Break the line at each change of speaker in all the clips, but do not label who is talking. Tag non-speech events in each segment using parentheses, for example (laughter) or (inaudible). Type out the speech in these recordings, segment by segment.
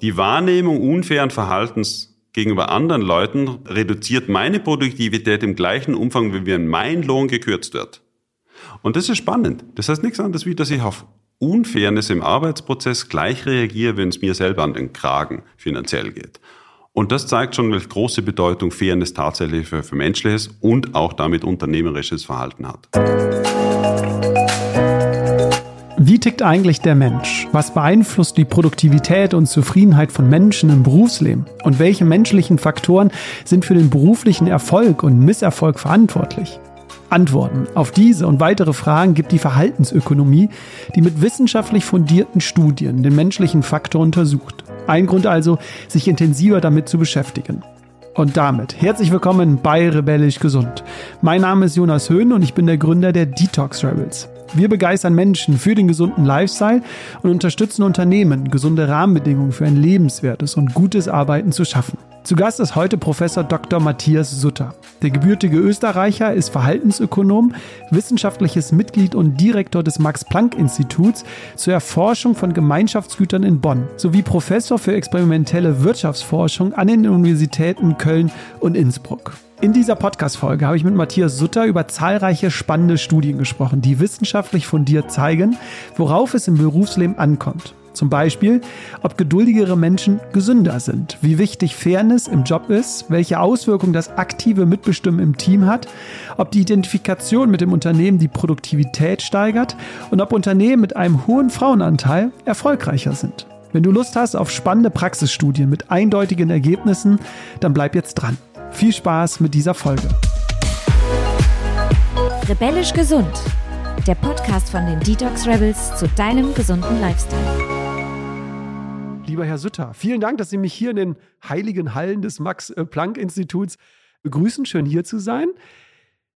Die Wahrnehmung unfairen Verhaltens gegenüber anderen Leuten reduziert meine Produktivität im gleichen Umfang, wie wenn mein Lohn gekürzt wird. Und das ist spannend. Das heißt nichts anderes, wie dass ich auf Unfairness im Arbeitsprozess gleich reagiere, wenn es mir selber an den Kragen finanziell geht. Und das zeigt schon, welche große Bedeutung Fairness tatsächlich für, für menschliches und auch damit unternehmerisches Verhalten hat.
Wie tickt eigentlich der Mensch? Was beeinflusst die Produktivität und Zufriedenheit von Menschen im Berufsleben? Und welche menschlichen Faktoren sind für den beruflichen Erfolg und Misserfolg verantwortlich? Antworten auf diese und weitere Fragen gibt die Verhaltensökonomie, die mit wissenschaftlich fundierten Studien den menschlichen Faktor untersucht. Ein Grund also, sich intensiver damit zu beschäftigen. Und damit herzlich willkommen bei Rebellisch Gesund. Mein Name ist Jonas Höhn und ich bin der Gründer der Detox Rebels. Wir begeistern Menschen für den gesunden Lifestyle und unterstützen Unternehmen, gesunde Rahmenbedingungen für ein lebenswertes und gutes Arbeiten zu schaffen. Zu Gast ist heute Professor Dr. Matthias Sutter. Der gebürtige Österreicher ist Verhaltensökonom, wissenschaftliches Mitglied und Direktor des Max-Planck-Instituts zur Erforschung von Gemeinschaftsgütern in Bonn sowie Professor für experimentelle Wirtschaftsforschung an den Universitäten Köln und Innsbruck. In dieser Podcast-Folge habe ich mit Matthias Sutter über zahlreiche spannende Studien gesprochen, die wissenschaftlich fundiert zeigen, worauf es im Berufsleben ankommt. Zum Beispiel, ob geduldigere Menschen gesünder sind, wie wichtig Fairness im Job ist, welche Auswirkungen das aktive Mitbestimmen im Team hat, ob die Identifikation mit dem Unternehmen die Produktivität steigert und ob Unternehmen mit einem hohen Frauenanteil erfolgreicher sind. Wenn du Lust hast auf spannende Praxisstudien mit eindeutigen Ergebnissen, dann bleib jetzt dran. Viel Spaß mit dieser Folge.
Rebellisch gesund. Der Podcast von den Detox Rebels zu deinem gesunden Lifestyle.
Lieber Herr Sütter, vielen Dank, dass Sie mich hier in den heiligen Hallen des Max-Planck-Instituts begrüßen. Schön hier zu sein.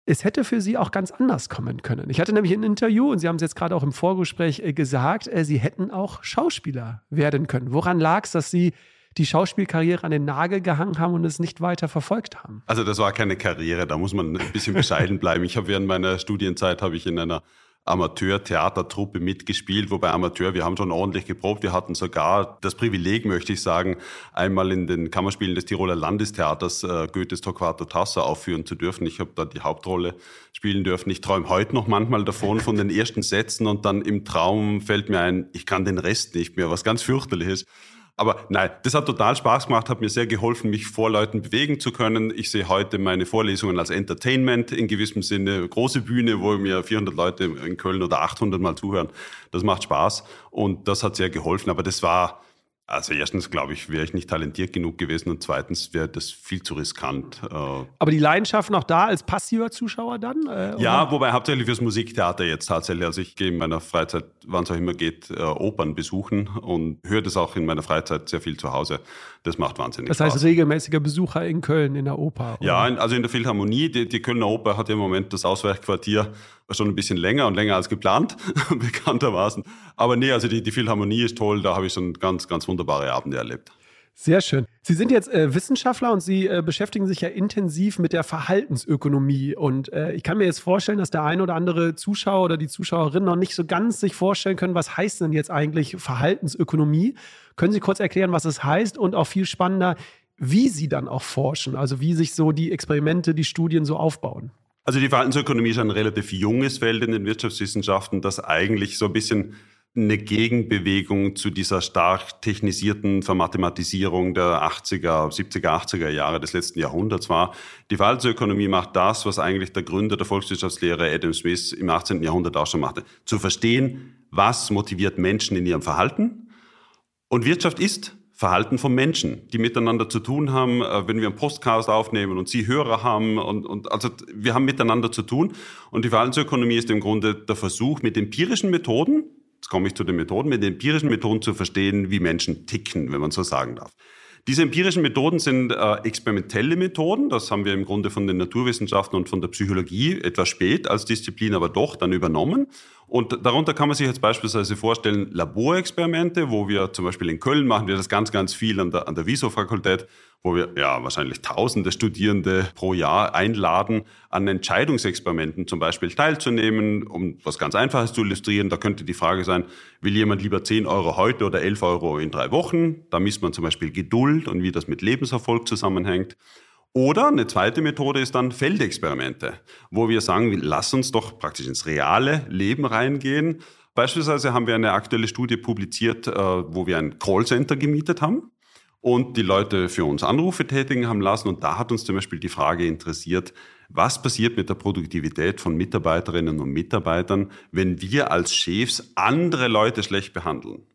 Es hätte für Sie auch ganz anders kommen können. Ich hatte nämlich ein Interview und Sie haben es jetzt gerade auch im Vorgespräch äh, gesagt, äh, Sie hätten auch Schauspieler werden können. Woran lag es, dass Sie die Schauspielkarriere an den Nagel gehangen haben und es nicht weiter verfolgt haben?
Also das war keine Karriere, da muss man ein bisschen bescheiden bleiben. Ich habe während meiner Studienzeit habe ich in einer Amateur-Theatertruppe mitgespielt, wobei Amateur, wir haben schon ordentlich geprobt. Wir hatten sogar das Privileg, möchte ich sagen, einmal in den Kammerspielen des Tiroler Landestheaters äh, Goethes Torquato Tasso aufführen zu dürfen. Ich habe da die Hauptrolle spielen dürfen. Ich träume heute noch manchmal davon, von den ersten Sätzen und dann im Traum fällt mir ein, ich kann den Rest nicht mehr, was ganz fürchterlich ist. Aber nein, das hat total Spaß gemacht, hat mir sehr geholfen, mich vor Leuten bewegen zu können. Ich sehe heute meine Vorlesungen als Entertainment in gewissem Sinne. Große Bühne, wo mir 400 Leute in Köln oder 800 mal zuhören. Das macht Spaß und das hat sehr geholfen. Aber das war also erstens, glaube ich, wäre ich nicht talentiert genug gewesen und zweitens wäre das viel zu riskant. Äh.
Aber die Leidenschaft noch da als passiver Zuschauer dann?
Äh, ja, wobei hauptsächlich fürs Musiktheater jetzt tatsächlich. Also ich gehe in meiner Freizeit, wann es auch immer geht, äh, Opern besuchen und höre das auch in meiner Freizeit sehr viel zu Hause. Das macht wahnsinnig
Spaß. Das heißt regelmäßiger Besucher in Köln in der Oper?
Oder? Ja, also in der Philharmonie. Die, die Kölner Oper hat ja im Moment das Ausweichquartier schon ein bisschen länger und länger als geplant, (laughs) bekanntermaßen. Aber nee, also die, die Philharmonie ist toll, da habe ich schon ganz, ganz wunderbare Abende erlebt.
Sehr schön. Sie sind jetzt äh, Wissenschaftler und Sie äh, beschäftigen sich ja intensiv mit der Verhaltensökonomie. Und äh, ich kann mir jetzt vorstellen, dass der eine oder andere Zuschauer oder die Zuschauerin noch nicht so ganz sich vorstellen können, was heißt denn jetzt eigentlich Verhaltensökonomie? Können Sie kurz erklären, was es heißt und auch viel spannender, wie Sie dann auch forschen, also wie sich so die Experimente, die Studien so aufbauen?
Also die Verhaltensökonomie ist ein relativ junges Feld in den Wirtschaftswissenschaften, das eigentlich so ein bisschen eine Gegenbewegung zu dieser stark technisierten Vermathematisierung der 80er, 70er, 80er Jahre des letzten Jahrhunderts war. Die Verhaltensökonomie macht das, was eigentlich der Gründer der Volkswirtschaftslehre Adam Smith im 18. Jahrhundert auch schon machte. Zu verstehen, was motiviert Menschen in ihrem Verhalten. Und Wirtschaft ist Verhalten von Menschen, die miteinander zu tun haben, äh, wenn wir einen Postcast aufnehmen und Sie Hörer haben und, und also wir haben miteinander zu tun und die Verhaltensökonomie ist im Grunde der Versuch mit empirischen Methoden, jetzt komme ich zu den Methoden, mit empirischen Methoden zu verstehen, wie Menschen ticken, wenn man so sagen darf. Diese empirischen Methoden sind äh, experimentelle Methoden. Das haben wir im Grunde von den Naturwissenschaften und von der Psychologie etwas spät als Disziplin, aber doch dann übernommen. Und darunter kann man sich jetzt beispielsweise vorstellen, Laborexperimente, wo wir zum Beispiel in Köln machen wir das ganz, ganz viel an der, an der Wieso-Fakultät, wo wir ja wahrscheinlich tausende Studierende pro Jahr einladen, an Entscheidungsexperimenten zum Beispiel teilzunehmen, um was ganz Einfaches zu illustrieren. Da könnte die Frage sein, will jemand lieber 10 Euro heute oder 11 Euro in drei Wochen? Da misst man zum Beispiel Geduld und wie das mit Lebenserfolg zusammenhängt. Oder eine zweite Methode ist dann Feldexperimente, wo wir sagen, lass uns doch praktisch ins reale Leben reingehen. Beispielsweise haben wir eine aktuelle Studie publiziert, äh, wo wir ein Callcenter gemietet haben und die Leute für uns Anrufe tätigen haben lassen. Und da hat uns zum Beispiel die Frage interessiert, was passiert mit der Produktivität von Mitarbeiterinnen und Mitarbeitern, wenn wir als Chefs andere Leute schlecht behandeln?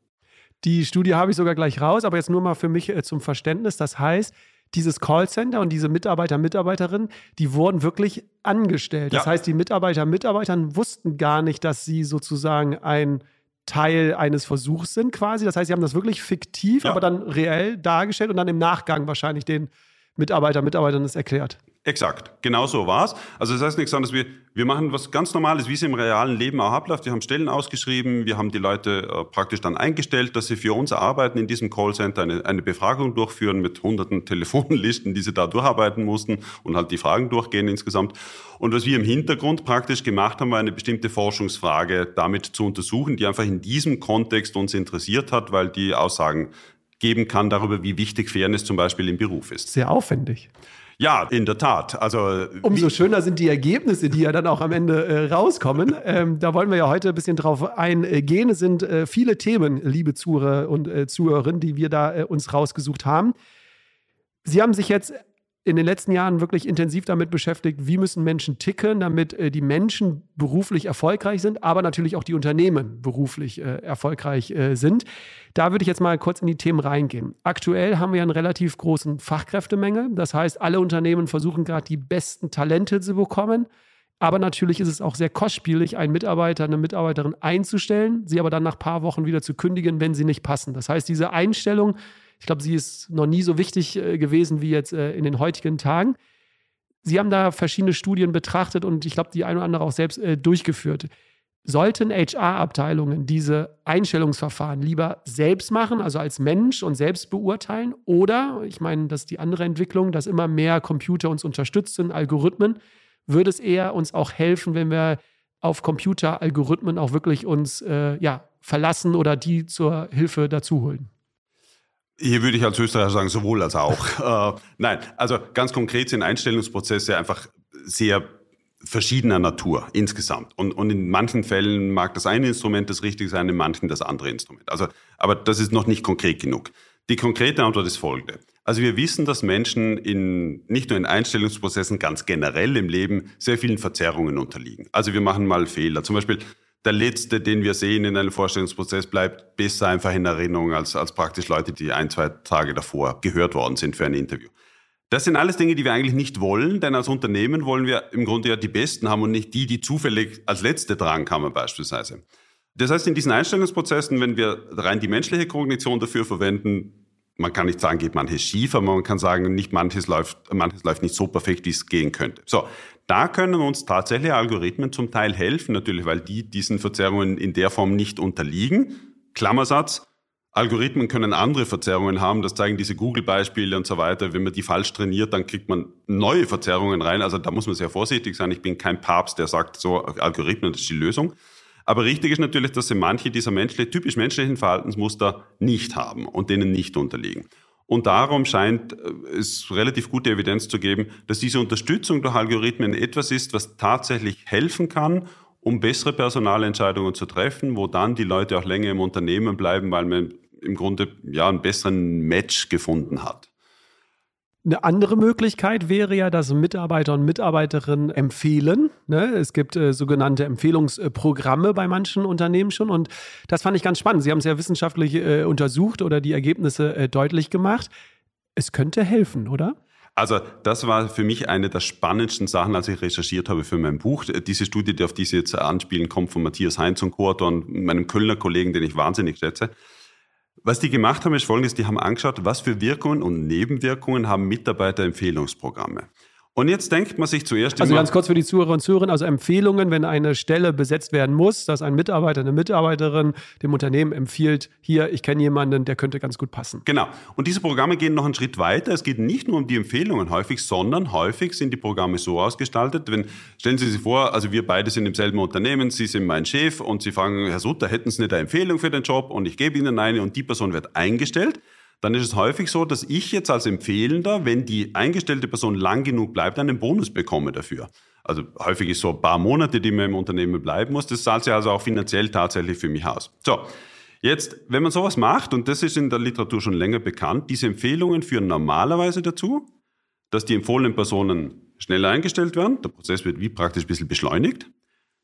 Die Studie habe ich sogar gleich raus, aber jetzt nur mal für mich äh, zum Verständnis. Das heißt, dieses Callcenter und diese Mitarbeiter, Mitarbeiterinnen, die wurden wirklich angestellt. Das ja. heißt, die Mitarbeiter, Mitarbeitern wussten gar nicht, dass sie sozusagen ein Teil eines Versuchs sind quasi. Das heißt, sie haben das wirklich fiktiv, ja. aber dann reell dargestellt und dann im Nachgang wahrscheinlich den Mitarbeiter, Mitarbeitern das erklärt.
Exakt, genau so war's. Also das heißt nichts anderes, wir, wir machen was ganz Normales, wie es im realen Leben auch abläuft. Wir haben Stellen ausgeschrieben, wir haben die Leute äh, praktisch dann eingestellt, dass sie für uns arbeiten in diesem Callcenter, eine, eine Befragung durchführen mit hunderten (laughs) Telefonlisten, die sie da durcharbeiten mussten und halt die Fragen durchgehen insgesamt. Und was wir im Hintergrund praktisch gemacht haben, war eine bestimmte Forschungsfrage damit zu untersuchen, die einfach in diesem Kontext uns interessiert hat, weil die Aussagen geben kann darüber, wie wichtig Fairness zum Beispiel im Beruf ist.
Sehr aufwendig.
Ja, in der Tat. Also
umso schöner sind die Ergebnisse, die ja dann auch am Ende äh, rauskommen. Ähm, da wollen wir ja heute ein bisschen drauf eingehen. Es sind äh, viele Themen, liebe Zuhörer und äh, Zuhörerinnen, die wir da äh, uns rausgesucht haben. Sie haben sich jetzt in den letzten Jahren wirklich intensiv damit beschäftigt, wie müssen Menschen ticken, damit äh, die Menschen beruflich erfolgreich sind, aber natürlich auch die Unternehmen beruflich äh, erfolgreich äh, sind. Da würde ich jetzt mal kurz in die Themen reingehen. Aktuell haben wir einen relativ großen Fachkräftemangel. Das heißt, alle Unternehmen versuchen gerade die besten Talente zu bekommen. Aber natürlich ist es auch sehr kostspielig, einen Mitarbeiter, eine Mitarbeiterin einzustellen, sie aber dann nach ein paar Wochen wieder zu kündigen, wenn sie nicht passen. Das heißt, diese Einstellung ich glaube, sie ist noch nie so wichtig äh, gewesen wie jetzt äh, in den heutigen Tagen. Sie haben da verschiedene Studien betrachtet und ich glaube, die eine oder andere auch selbst äh, durchgeführt. Sollten HR-Abteilungen diese Einstellungsverfahren lieber selbst machen, also als Mensch und selbst beurteilen? Oder, ich meine, das ist die andere Entwicklung, dass immer mehr Computer uns unterstützen, Algorithmen, würde es eher uns auch helfen, wenn wir auf Computer-Algorithmen auch wirklich uns äh, ja, verlassen oder die zur Hilfe dazu holen?
Hier würde ich als Österreicher sagen, sowohl als auch. (laughs) äh, nein, also ganz konkret sind Einstellungsprozesse einfach sehr verschiedener Natur insgesamt. Und, und in manchen Fällen mag das eine Instrument das richtige sein, in manchen das andere Instrument. Also, aber das ist noch nicht konkret genug. Die konkrete Antwort ist folgende. Also wir wissen, dass Menschen in, nicht nur in Einstellungsprozessen, ganz generell im Leben sehr vielen Verzerrungen unterliegen. Also wir machen mal Fehler. Zum Beispiel der letzte, den wir sehen in einem Vorstellungsprozess, bleibt besser einfach in Erinnerung als, als praktisch Leute, die ein, zwei Tage davor gehört worden sind für ein Interview. Das sind alles Dinge, die wir eigentlich nicht wollen, denn als Unternehmen wollen wir im Grunde ja die Besten haben und nicht die, die zufällig als Letzte drankamen beispielsweise. Das heißt, in diesen Einstellungsprozessen, wenn wir rein die menschliche Kognition dafür verwenden, man kann nicht sagen, geht manches schief, aber man kann sagen, nicht manches läuft, manches läuft nicht so perfekt, wie es gehen könnte. So. Da können uns tatsächlich Algorithmen zum Teil helfen, natürlich, weil die diesen Verzerrungen in der Form nicht unterliegen. Klammersatz. Algorithmen können andere Verzerrungen haben, das zeigen diese Google-Beispiele und so weiter. Wenn man die falsch trainiert, dann kriegt man neue Verzerrungen rein. Also da muss man sehr vorsichtig sein. Ich bin kein Papst, der sagt, so Algorithmen, das ist die Lösung. Aber richtig ist natürlich, dass sie manche dieser menschlich, typisch menschlichen Verhaltensmuster nicht haben und denen nicht unterliegen. Und darum scheint äh, es relativ gute Evidenz zu geben, dass diese Unterstützung durch Algorithmen etwas ist, was tatsächlich helfen kann, um bessere Personalentscheidungen zu treffen, wo dann die Leute auch länger im Unternehmen bleiben, weil man im Grunde ja einen besseren Match gefunden hat.
Eine andere Möglichkeit wäre ja, dass Mitarbeiter und Mitarbeiterinnen empfehlen. Ne? Es gibt äh, sogenannte Empfehlungsprogramme bei manchen Unternehmen schon und das fand ich ganz spannend. Sie haben es ja wissenschaftlich äh, untersucht oder die Ergebnisse äh, deutlich gemacht. Es könnte helfen, oder?
Also das war für mich eine der spannendsten Sachen, als ich recherchiert habe für mein Buch. Diese Studie, die auf die Sie jetzt anspielen, kommt von Matthias Heinz und Kurt und meinem Kölner Kollegen, den ich wahnsinnig schätze. Was die gemacht haben, ist folgendes, die haben angeschaut, was für Wirkungen und Nebenwirkungen haben Mitarbeiterempfehlungsprogramme. Und jetzt denkt man sich zuerst
Also ganz kurz für die Zuhörer und Zuhörerinnen, also Empfehlungen, wenn eine Stelle besetzt werden muss, dass ein Mitarbeiter, eine Mitarbeiterin dem Unternehmen empfiehlt, hier, ich kenne jemanden, der könnte ganz gut passen.
Genau. Und diese Programme gehen noch einen Schritt weiter. Es geht nicht nur um die Empfehlungen häufig, sondern häufig sind die Programme so ausgestaltet, wenn, stellen Sie sich vor, also wir beide sind im selben Unternehmen, Sie sind mein Chef und Sie fragen, Herr Sutter, hätten Sie nicht eine Empfehlung für den Job und ich gebe Ihnen eine und die Person wird eingestellt dann ist es häufig so, dass ich jetzt als Empfehlender, wenn die eingestellte Person lang genug bleibt, einen Bonus bekomme dafür. Also häufig ist so ein paar Monate, die man im Unternehmen bleiben muss. Das zahlt sich also auch finanziell tatsächlich für mich aus. So. Jetzt, wenn man sowas macht, und das ist in der Literatur schon länger bekannt, diese Empfehlungen führen normalerweise dazu, dass die empfohlenen Personen schneller eingestellt werden. Der Prozess wird wie praktisch ein bisschen beschleunigt.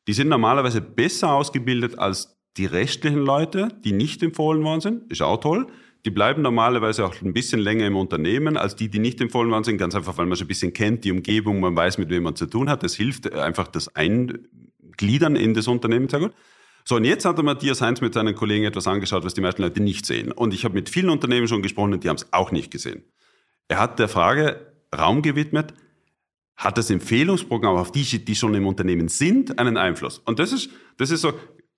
Die sind normalerweise besser ausgebildet als die restlichen Leute, die nicht empfohlen worden sind. Ist auch toll. Die bleiben normalerweise auch ein bisschen länger im Unternehmen als die, die nicht empfohlen worden sind, ganz einfach, weil man schon ein bisschen kennt, die Umgebung, man weiß, mit wem man zu tun hat. Das hilft einfach das Eingliedern in das Unternehmen sehr gut. So, und jetzt hat der Matthias Heinz mit seinen Kollegen etwas angeschaut, was die meisten Leute nicht sehen. Und ich habe mit vielen Unternehmen schon gesprochen und die haben es auch nicht gesehen. Er hat der Frage Raum gewidmet, hat das Empfehlungsprogramm auf die, die schon im Unternehmen sind, einen Einfluss? Und das ist, das ist so,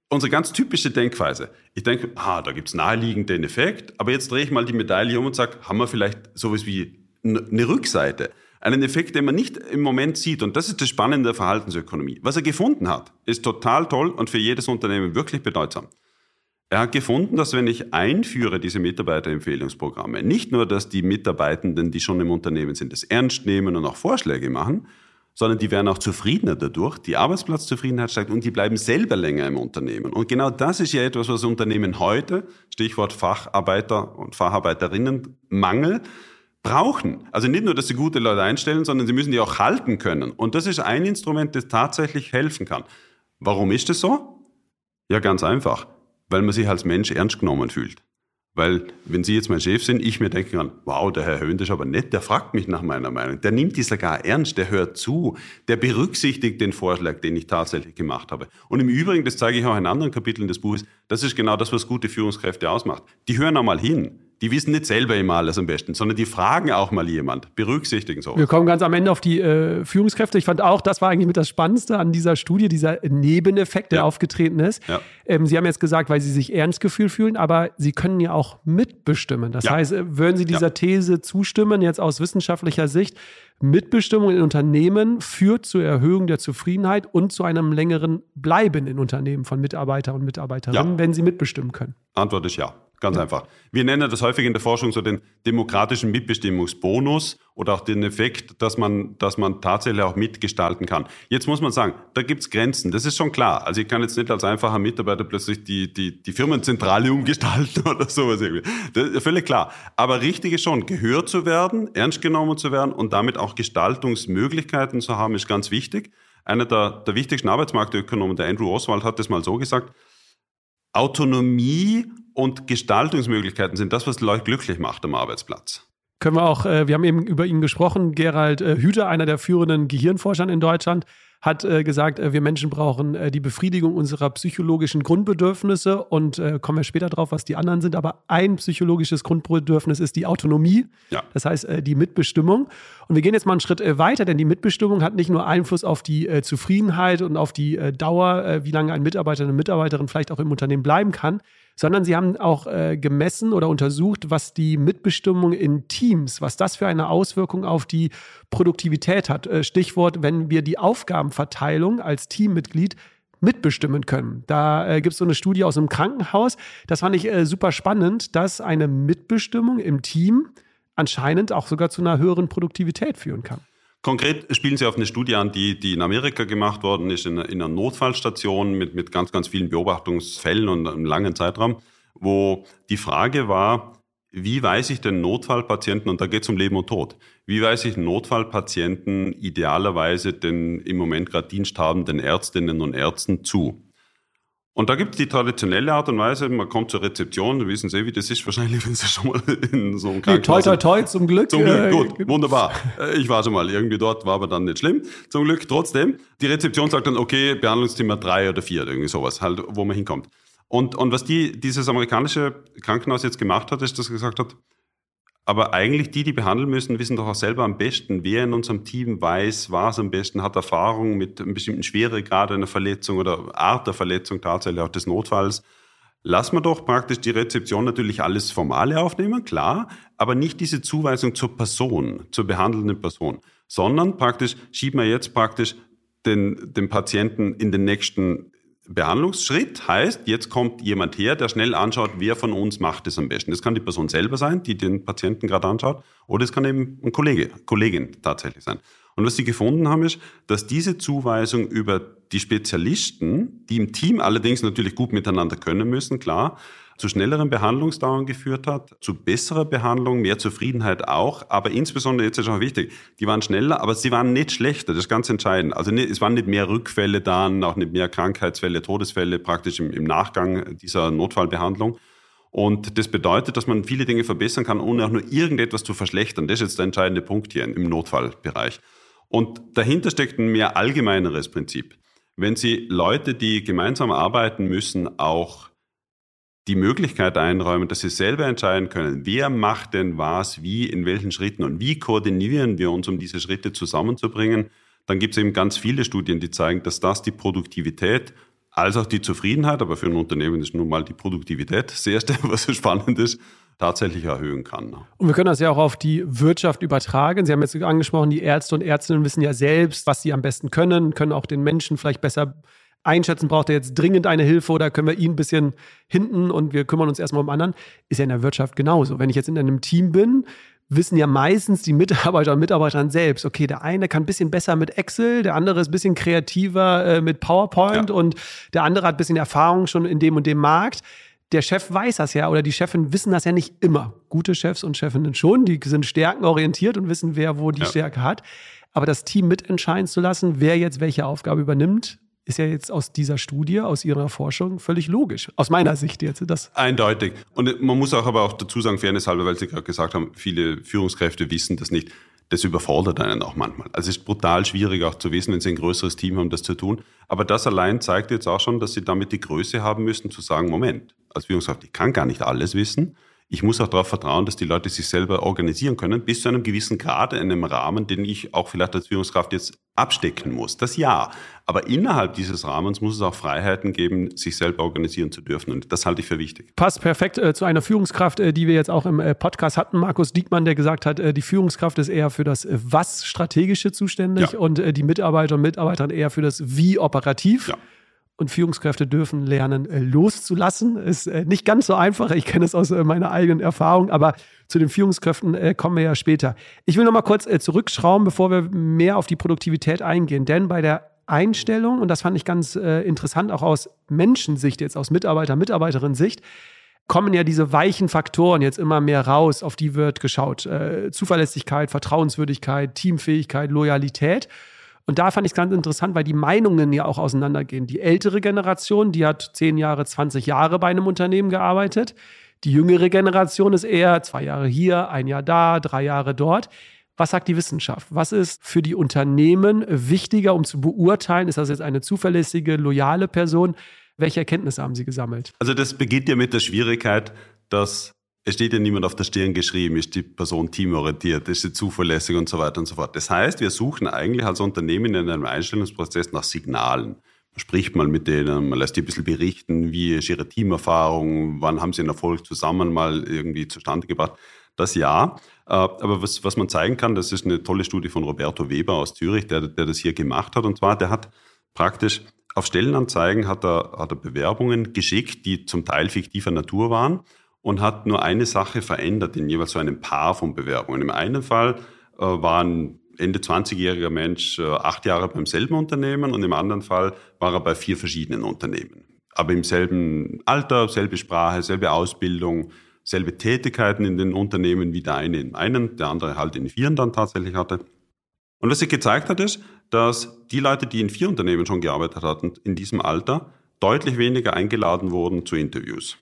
unsere ganz typische Denkweise. Ich denke, ah, da gibt's naheliegend den Effekt, aber jetzt drehe ich mal die Medaille um und sage, haben wir vielleicht sowas wie eine Rückseite? Einen Effekt, den man nicht im Moment sieht. Und das ist das Spannende der Verhaltensökonomie. Was er gefunden hat, ist total toll und für jedes Unternehmen wirklich bedeutsam. Er hat gefunden, dass wenn ich einführe diese Mitarbeiterempfehlungsprogramme, nicht nur, dass die Mitarbeitenden, die schon im Unternehmen sind, das ernst nehmen und auch Vorschläge machen, sondern die werden auch zufriedener dadurch, die Arbeitsplatzzufriedenheit steigt und die bleiben selber länger im Unternehmen. Und genau das ist ja etwas, was Unternehmen heute, Stichwort Facharbeiter und Facharbeiterinnenmangel, brauchen. Also nicht nur, dass sie gute Leute einstellen, sondern sie müssen die auch halten können. Und das ist ein Instrument, das tatsächlich helfen kann. Warum ist das so? Ja, ganz einfach, weil man sich als Mensch ernst genommen fühlt. Weil, wenn Sie jetzt mein Chef sind, ich mir denken kann, wow, der Herr Höhn, ist aber nett, der fragt mich nach meiner Meinung. Der nimmt die sogar ernst, der hört zu, der berücksichtigt den Vorschlag, den ich tatsächlich gemacht habe. Und im Übrigen, das zeige ich auch in anderen Kapiteln des Buches, das ist genau das, was gute Führungskräfte ausmacht. Die hören auch mal hin die wissen nicht selber immer alles am besten, sondern die fragen auch mal jemand, berücksichtigen so.
Wir kommen ganz am Ende auf die äh, Führungskräfte. Ich fand auch, das war eigentlich mit das Spannendste an dieser Studie, dieser Nebeneffekt, der ja. aufgetreten ist. Ja. Ähm, Sie haben jetzt gesagt, weil Sie sich ernst gefühlt fühlen, aber Sie können ja auch mitbestimmen. Das ja. heißt, äh, würden Sie dieser These zustimmen, jetzt aus wissenschaftlicher Sicht, Mitbestimmung in Unternehmen führt zur Erhöhung der Zufriedenheit und zu einem längeren Bleiben in Unternehmen von Mitarbeiter und Mitarbeiterinnen, wenn sie mitbestimmen können?
Antwort ist ja. Ganz einfach. Wir nennen das häufig in der Forschung so den demokratischen Mitbestimmungsbonus oder auch den Effekt, dass man, dass man tatsächlich auch mitgestalten kann. Jetzt muss man sagen, da gibt's Grenzen. Das ist schon klar. Also ich kann jetzt nicht als einfacher Mitarbeiter plötzlich die, die, die Firmenzentrale umgestalten (laughs) oder sowas irgendwie. Das ist völlig klar. Aber richtig ist schon, gehört zu werden, ernst genommen zu werden und damit auch Gestaltungsmöglichkeiten zu haben, ist ganz wichtig. Einer der, der wichtigsten Arbeitsmarktökonomen, der Andrew Oswald, hat das mal so gesagt, Autonomie und Gestaltungsmöglichkeiten sind das, was Leute glücklich macht am Arbeitsplatz.
Können wir auch, äh, wir haben eben über ihn gesprochen, Gerald äh, Hüther, einer der führenden Gehirnforscher in Deutschland, hat äh, gesagt, äh, wir Menschen brauchen äh, die Befriedigung unserer psychologischen Grundbedürfnisse und äh, kommen wir später drauf, was die anderen sind. Aber ein psychologisches Grundbedürfnis ist die Autonomie, ja. das heißt die Mitbestimmung. Und wir gehen jetzt mal einen Schritt weiter, denn die Mitbestimmung hat nicht nur Einfluss auf die Zufriedenheit und auf die Dauer, wie lange ein Mitarbeiter, eine Mitarbeiterin vielleicht auch im Unternehmen bleiben kann, sondern sie haben auch äh, gemessen oder untersucht, was die Mitbestimmung in Teams, was das für eine Auswirkung auf die Produktivität hat. Äh, Stichwort, wenn wir die Aufgabenverteilung als Teammitglied mitbestimmen können. Da äh, gibt es so eine Studie aus einem Krankenhaus. Das fand ich äh, super spannend, dass eine Mitbestimmung im Team anscheinend auch sogar zu einer höheren Produktivität führen kann.
Konkret spielen Sie auf eine Studie an, die, die in Amerika gemacht worden ist, in, in einer Notfallstation mit, mit ganz, ganz vielen Beobachtungsfällen und einem langen Zeitraum, wo die Frage war, wie weiß ich den Notfallpatienten, und da geht es um Leben und Tod, wie weiß ich Notfallpatienten idealerweise den im Moment gerade diensthabenden Ärztinnen und Ärzten zu? Und da gibt es die traditionelle Art und Weise, man kommt zur Rezeption, wissen Sie, wie das ist, wahrscheinlich, (laughs) wenn Sie schon mal in so einem
Krankenhaus Toi, toi, toi, zum Glück.
Zum Glück, gut, wunderbar. Äh, ich war schon mal irgendwie dort, war aber dann nicht schlimm. Zum Glück trotzdem. Die Rezeption sagt dann, okay, Behandlungszimmer drei oder vier, irgendwie sowas, halt, wo man hinkommt. Und, und was die, dieses amerikanische Krankenhaus jetzt gemacht hat, ist, dass gesagt hat, Aber eigentlich die, die behandeln müssen, wissen doch auch selber am besten, wer in unserem Team weiß, was am besten, hat Erfahrung mit einem bestimmten Schweregrad einer Verletzung oder Art der Verletzung tatsächlich auch des Notfalls. Lass wir doch praktisch die Rezeption natürlich alles Formale aufnehmen, klar, aber nicht diese Zuweisung zur Person, zur behandelnden Person, sondern praktisch schieben wir jetzt praktisch den, den Patienten in den nächsten Behandlungsschritt heißt, jetzt kommt jemand her, der schnell anschaut, wer von uns macht es am besten. Das kann die Person selber sein, die den Patienten gerade anschaut, oder es kann eben ein Kollege, Kollegin tatsächlich sein. Und was sie gefunden haben, ist, dass diese Zuweisung über die Spezialisten, die im Team allerdings natürlich gut miteinander können müssen, klar, zu schnelleren Behandlungsdauern geführt hat, zu besserer Behandlung, mehr Zufriedenheit auch, aber insbesondere, jetzt ist auch wichtig, die waren schneller, aber sie waren nicht schlechter, das ist ganz entscheidend. Also es waren nicht mehr Rückfälle da, auch nicht mehr Krankheitsfälle, Todesfälle praktisch im, im Nachgang dieser Notfallbehandlung. Und das bedeutet, dass man viele Dinge verbessern kann, ohne auch nur irgendetwas zu verschlechtern. Das ist jetzt der entscheidende Punkt hier im Notfallbereich. Und dahinter steckt ein mehr allgemeineres Prinzip. Wenn Sie Leute, die gemeinsam arbeiten müssen, auch die Möglichkeit einräumen, dass sie selber entscheiden können, wer macht denn was, wie, in welchen Schritten und wie koordinieren wir uns, um diese Schritte zusammenzubringen, dann gibt es eben ganz viele Studien, die zeigen, dass das die Produktivität als auch die Zufriedenheit, aber für ein Unternehmen ist nun mal die Produktivität das (laughs) Erste, was spannend ist, tatsächlich erhöhen kann. Ne?
Und wir können das ja auch auf die Wirtschaft übertragen. Sie haben jetzt angesprochen, die Ärzte und Ärztinnen wissen ja selbst, was sie am besten können, können auch den Menschen vielleicht besser einschätzen, braucht er jetzt dringend eine Hilfe oder können wir ihn ein bisschen hinten und wir kümmern uns erstmal um anderen, ist ja in der Wirtschaft genauso. Wenn ich jetzt in einem Team bin, wissen ja meistens die Mitarbeiter und Mitarbeiter selbst, okay, der eine kann ein bisschen besser mit Excel, der andere ist ein bisschen kreativer äh, mit PowerPoint ja. und der andere hat ein bisschen Erfahrung schon in dem und dem Markt. Der Chef weiß das ja oder die Chefin wissen das ja nicht immer. Gute Chefs und Chefinnen schon, die sind stärkenorientiert und wissen, wer wo die ja. Stärke hat. Aber das Team mitentscheiden zu lassen, wer jetzt welche Aufgabe übernimmt, ist ja jetzt aus dieser Studie, aus Ihrer Forschung völlig logisch. Aus meiner Sicht jetzt. Das
Eindeutig. Und man muss auch aber auch dazu sagen, Fairness halber, weil Sie gerade gesagt haben, viele Führungskräfte wissen das nicht. Das überfordert einen auch manchmal. Also es ist brutal schwierig auch zu wissen, wenn Sie ein größeres Team haben, das zu tun. Aber das allein zeigt jetzt auch schon, dass Sie damit die Größe haben müssen, zu sagen, Moment, als Führungskraft, ich kann gar nicht alles wissen. Ich muss auch darauf vertrauen, dass die Leute sich selber organisieren können, bis zu einem gewissen Grad, in einem Rahmen, den ich auch vielleicht als Führungskraft jetzt abstecken muss. Das ja. Aber innerhalb dieses Rahmens muss es auch Freiheiten geben, sich selber organisieren zu dürfen. Und das halte ich für wichtig.
Passt perfekt äh, zu einer Führungskraft, äh, die wir jetzt auch im äh, Podcast hatten. Markus Diekmann, der gesagt hat, äh, die Führungskraft ist eher für das äh, Was strategische zuständig ja. und äh, die Mitarbeiter und Mitarbeiter eher für das Wie operativ. Ja und Führungskräfte dürfen lernen, äh, loszulassen. Ist äh, nicht ganz so einfach. Ich kenne es aus äh, meiner eigenen Erfahrung, aber zu den Führungskräften kommen wir ja später. Ich will noch mal kurz zurückschrauben, bevor wir mehr auf die Produktivität eingehen. Denn bei der Einstellung, und das fand ich ganz interessant, auch aus Menschensicht, jetzt aus Mitarbeiter, Mitarbeiterin-Sicht, kommen ja diese weichen Faktoren jetzt immer mehr raus, auf die wird geschaut. Zuverlässigkeit, Vertrauenswürdigkeit, Teamfähigkeit, Loyalität. Und da fand ich es ganz interessant, weil die Meinungen ja auch auseinandergehen. Die ältere Generation, die hat zehn Jahre, 20 Jahre bei einem Unternehmen gearbeitet. Die jüngere Generation ist eher zwei Jahre hier, ein Jahr da, drei Jahre dort. Was sagt die Wissenschaft? Was ist für die Unternehmen wichtiger, um zu beurteilen, ist das jetzt eine zuverlässige, loyale Person? Welche Erkenntnisse haben Sie gesammelt?
Also das beginnt ja mit der Schwierigkeit, dass es steht ja niemand auf der Stirn geschrieben, ist die Person teamorientiert, ist sie zuverlässig und so weiter und so fort. Das heißt, wir suchen eigentlich als Unternehmen in einem Einstellungsprozess nach Signalen. Man spricht mal mit denen, man lässt die ein bisschen berichten, wie ist ihre Teamerfahrung, wann haben sie einen Erfolg zusammen mal irgendwie zustande gebracht. Das ja. Äh, aber was, was man zeigen kann, das ist eine tolle Studie von Roberto Weber aus Zürich, der, der das hier gemacht hat. Und zwar, der hat praktisch auf Stellenanzeigen hat er, hat er Bewerbungen geschickt, die zum Teil fiktiver Natur waren und hat nur eine Sache verändert in jeweils so einem Paar von Bewerbungen. Im einen Fall äh, war ein Ende 20-jähriger Mensch äh, acht Jahre beim selben Unternehmen und im anderen Fall war er bei vier verschiedenen Unternehmen. Aber im selben Alter, selbe Sprache, selbe Ausbildung, selbe Tätigkeiten in den Unternehmen wie der eine in einen, der andere halt in vieren dann tatsächlich hatte. Und was sich gezeigt hat, ist, dass die Leute, die in vier Unternehmen schon gearbeitet hatten, in diesem Alter deutlich weniger eingeladen wurden zu Interviews.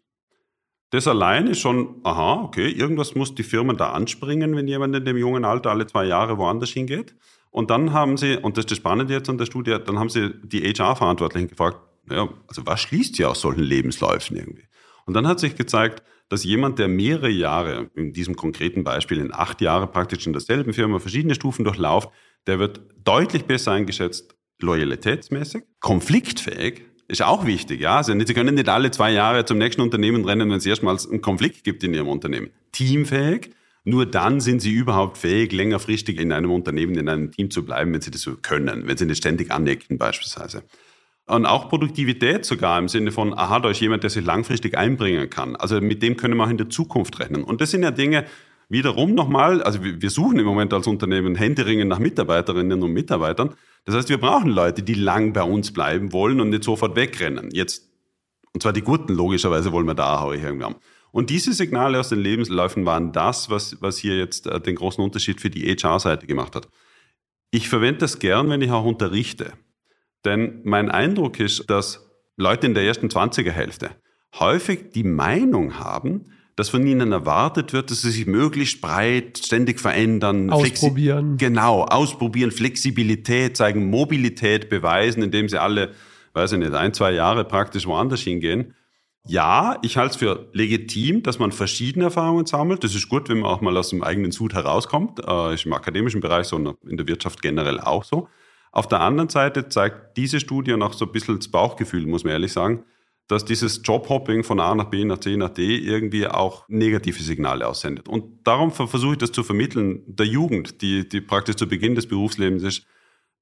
Das allein ist schon, aha, okay, irgendwas muss die Firma da anspringen, wenn jemand in dem jungen Alter alle zwei Jahre woanders hingeht. Und dann haben sie, und das ist das Spannende jetzt an der Studie, dann haben sie die HR-Verantwortlichen gefragt, ja, also was schließt sie aus solchen Lebensläufen irgendwie? Und dann hat sich gezeigt, dass jemand, der mehrere Jahre, in diesem konkreten Beispiel in acht Jahre praktisch in derselben Firma verschiedene Stufen durchlauft, der wird deutlich besser eingeschätzt, loyalitätsmäßig, konfliktfähig, ist auch wichtig, ja. Also Sie können nicht alle zwei Jahre zum nächsten Unternehmen rennen, wenn es erstmals einen Konflikt gibt in Ihrem Unternehmen. Teamfähig, nur dann sind Sie überhaupt fähig, längerfristig in einem Unternehmen, in einem Team zu bleiben, wenn Sie das so können, wenn Sie nicht ständig anecken beispielsweise. Und auch Produktivität sogar im Sinne von, aha, da ist jemand, der sich langfristig einbringen kann. Also mit dem können wir auch in der Zukunft rechnen. Und das sind ja Dinge, wiederum nochmal, also wir suchen im Moment als Unternehmen Händeringen nach Mitarbeiterinnen und Mitarbeitern. Das heißt, wir brauchen Leute, die lang bei uns bleiben wollen und nicht sofort wegrennen. Jetzt, und zwar die Guten, logischerweise wollen wir da auch irgendwann. Und diese Signale aus den Lebensläufen waren das, was, was hier jetzt äh, den großen Unterschied für die HR-Seite gemacht hat. Ich verwende das gern, wenn ich auch unterrichte. Denn mein Eindruck ist, dass Leute in der ersten 20er Hälfte häufig die Meinung haben, dass von ihnen erwartet wird, dass sie sich möglichst breit ständig verändern.
Ausprobieren.
Genau, ausprobieren, Flexibilität zeigen, Mobilität beweisen, indem sie alle, weiß ich nicht, ein, zwei Jahre praktisch woanders hingehen. Ja, ich halte es für legitim, dass man verschiedene Erfahrungen sammelt. Das ist gut, wenn man auch mal aus dem eigenen Sud herauskommt. Äh, ist im akademischen Bereich so, in der Wirtschaft generell auch so. Auf der anderen Seite zeigt diese Studie noch so ein bisschen das Bauchgefühl, muss man ehrlich sagen, dass dieses Jobhopping von A nach B nach C nach D irgendwie auch negative Signale aussendet. Und darum versuche ich das zu vermitteln, der Jugend, die, die praktisch zu Beginn des Berufslebens ist,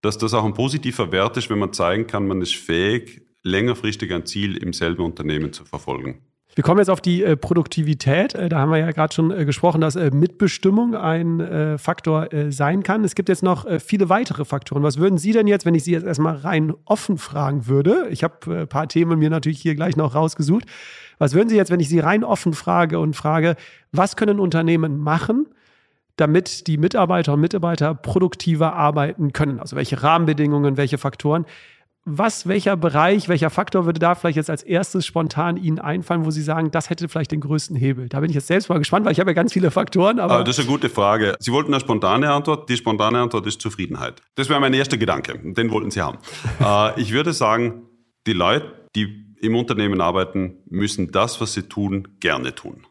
dass das auch ein positiver Wert ist, wenn man zeigen kann, man ist fähig, längerfristig ein Ziel im selben Unternehmen zu verfolgen.
Wir kommen jetzt auf die äh, Produktivität. Äh, da haben wir ja gerade schon äh, gesprochen, dass äh, Mitbestimmung ein äh, Faktor äh, sein kann. Es gibt jetzt noch viele weitere Faktoren. Was würden Sie denn jetzt, wenn ich Sie jetzt erstmal rein offen fragen würde? Ich habe ein paar Themen mir natürlich hier gleich noch rausgesucht. Was würden Sie jetzt, wenn ich Sie rein offen frage und frage, was können Unternehmen machen, damit die Mitarbeiter und Mitarbeiter produktiver arbeiten können? Also welche Rahmenbedingungen, welche Faktoren? Was, welcher Bereich, welcher Faktor würde da vielleicht jetzt als erstes spontan Ihnen einfallen, wo Sie sagen, das hätte vielleicht den größten Hebel? Da bin ich jetzt selbst mal gespannt, weil ich habe ja ganz viele Faktoren. Aber,
aber das ist eine gute Frage. Sie wollten eine spontane Antwort. Die spontane Antwort ist Zufriedenheit. Das wäre mein erster Gedanke. Den wollten Sie haben. (laughs) Äh, ich würde sagen, die Leute, die im Unternehmen arbeiten, müssen das, was sie tun, gerne tun.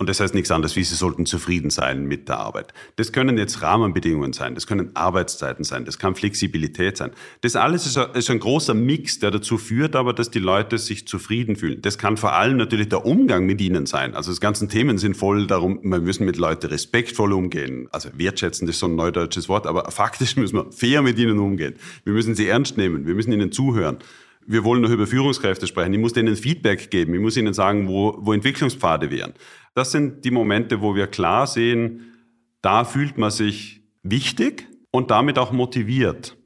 Und das heißt nichts anderes, wie sie sollten zufrieden sein mit der Arbeit. Das können jetzt Rahmenbedingungen sein, das können Arbeitszeiten sein, das kann Flexibilität sein. Das alles ist ein, großer Mix, der dazu führt, aber dass die Leute sich zufrieden fühlen. Das kann vor allem natürlich der Umgang mit ihnen sein. Also das ganzen Themen sind voll darum, wir müssen mit Leuten respektvoll umgehen. Also wertschätzen ist so ein neudeutsches Wort, aber (laughs) faktisch müssen wir fair mit ihnen umgehen. Wir müssen sie ernst nehmen, wir müssen ihnen zuhören wir wollen noch über Führungskräfte sprechen. Ich muss denen Feedback geben. Ich muss ihnen sagen, wo, wo Entwicklungspfade wären. Das sind die Momente, wo wir klar sehen, da fühlt man sich wichtig und damit auch motiviert.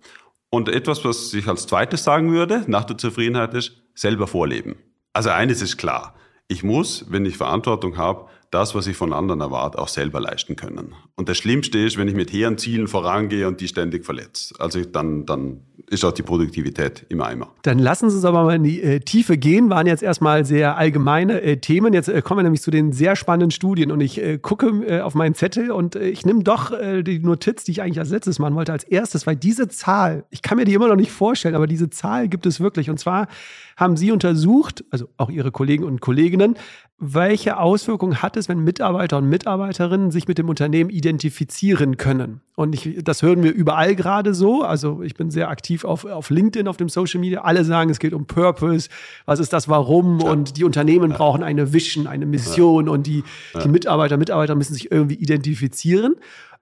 Und etwas, was ich als zweites sagen würde, nach der Zufriedenheit ist, selber vorleben. Also eines ist klar. Ich muss, wenn ich Verantwortung habe, das, was ich von anderen erwarte, auch selber leisten können. Und das Schlimmste ist, wenn ich mit hehren Zielen vorangehe und die ständig verletze. Also dann, dann ist auch die Produktivität im Eimer.
Dann lassen Sie uns aber mal in die äh, Tiefe gehen. Waren jetzt erstmal sehr allgemeine äh, Themen. Jetzt äh, kommen wir nämlich zu den sehr spannenden Studien. Und ich äh, gucke äh, auf meinen Zettel und äh, ich nehme doch die Notiz, die ich eigentlich als letztes machen wollte, als erstes, weil diese Zahl, ich kann mir die immer noch nicht vorstellen, aber diese Zahl gibt es wirklich. Und zwar haben Sie untersucht, also auch Ihre Kollegen und Kolleginnen, welche Auswirkungen hat es, wenn Mitarbeiter und Mitarbeiterinnen sich mit dem Unternehmen identifizieren können? Und ich, das hören wir überall gerade so. Also ich bin sehr aktiv auf, auf LinkedIn, auf dem Social Media. Alle sagen, es geht um Purpose. Was ist das Warum? Ja. Und die Unternehmen ja. brauchen eine Vision, eine Mission. Ja. Und die, die Mitarbeiter, Mitarbeiter müssen sich irgendwie identifizieren.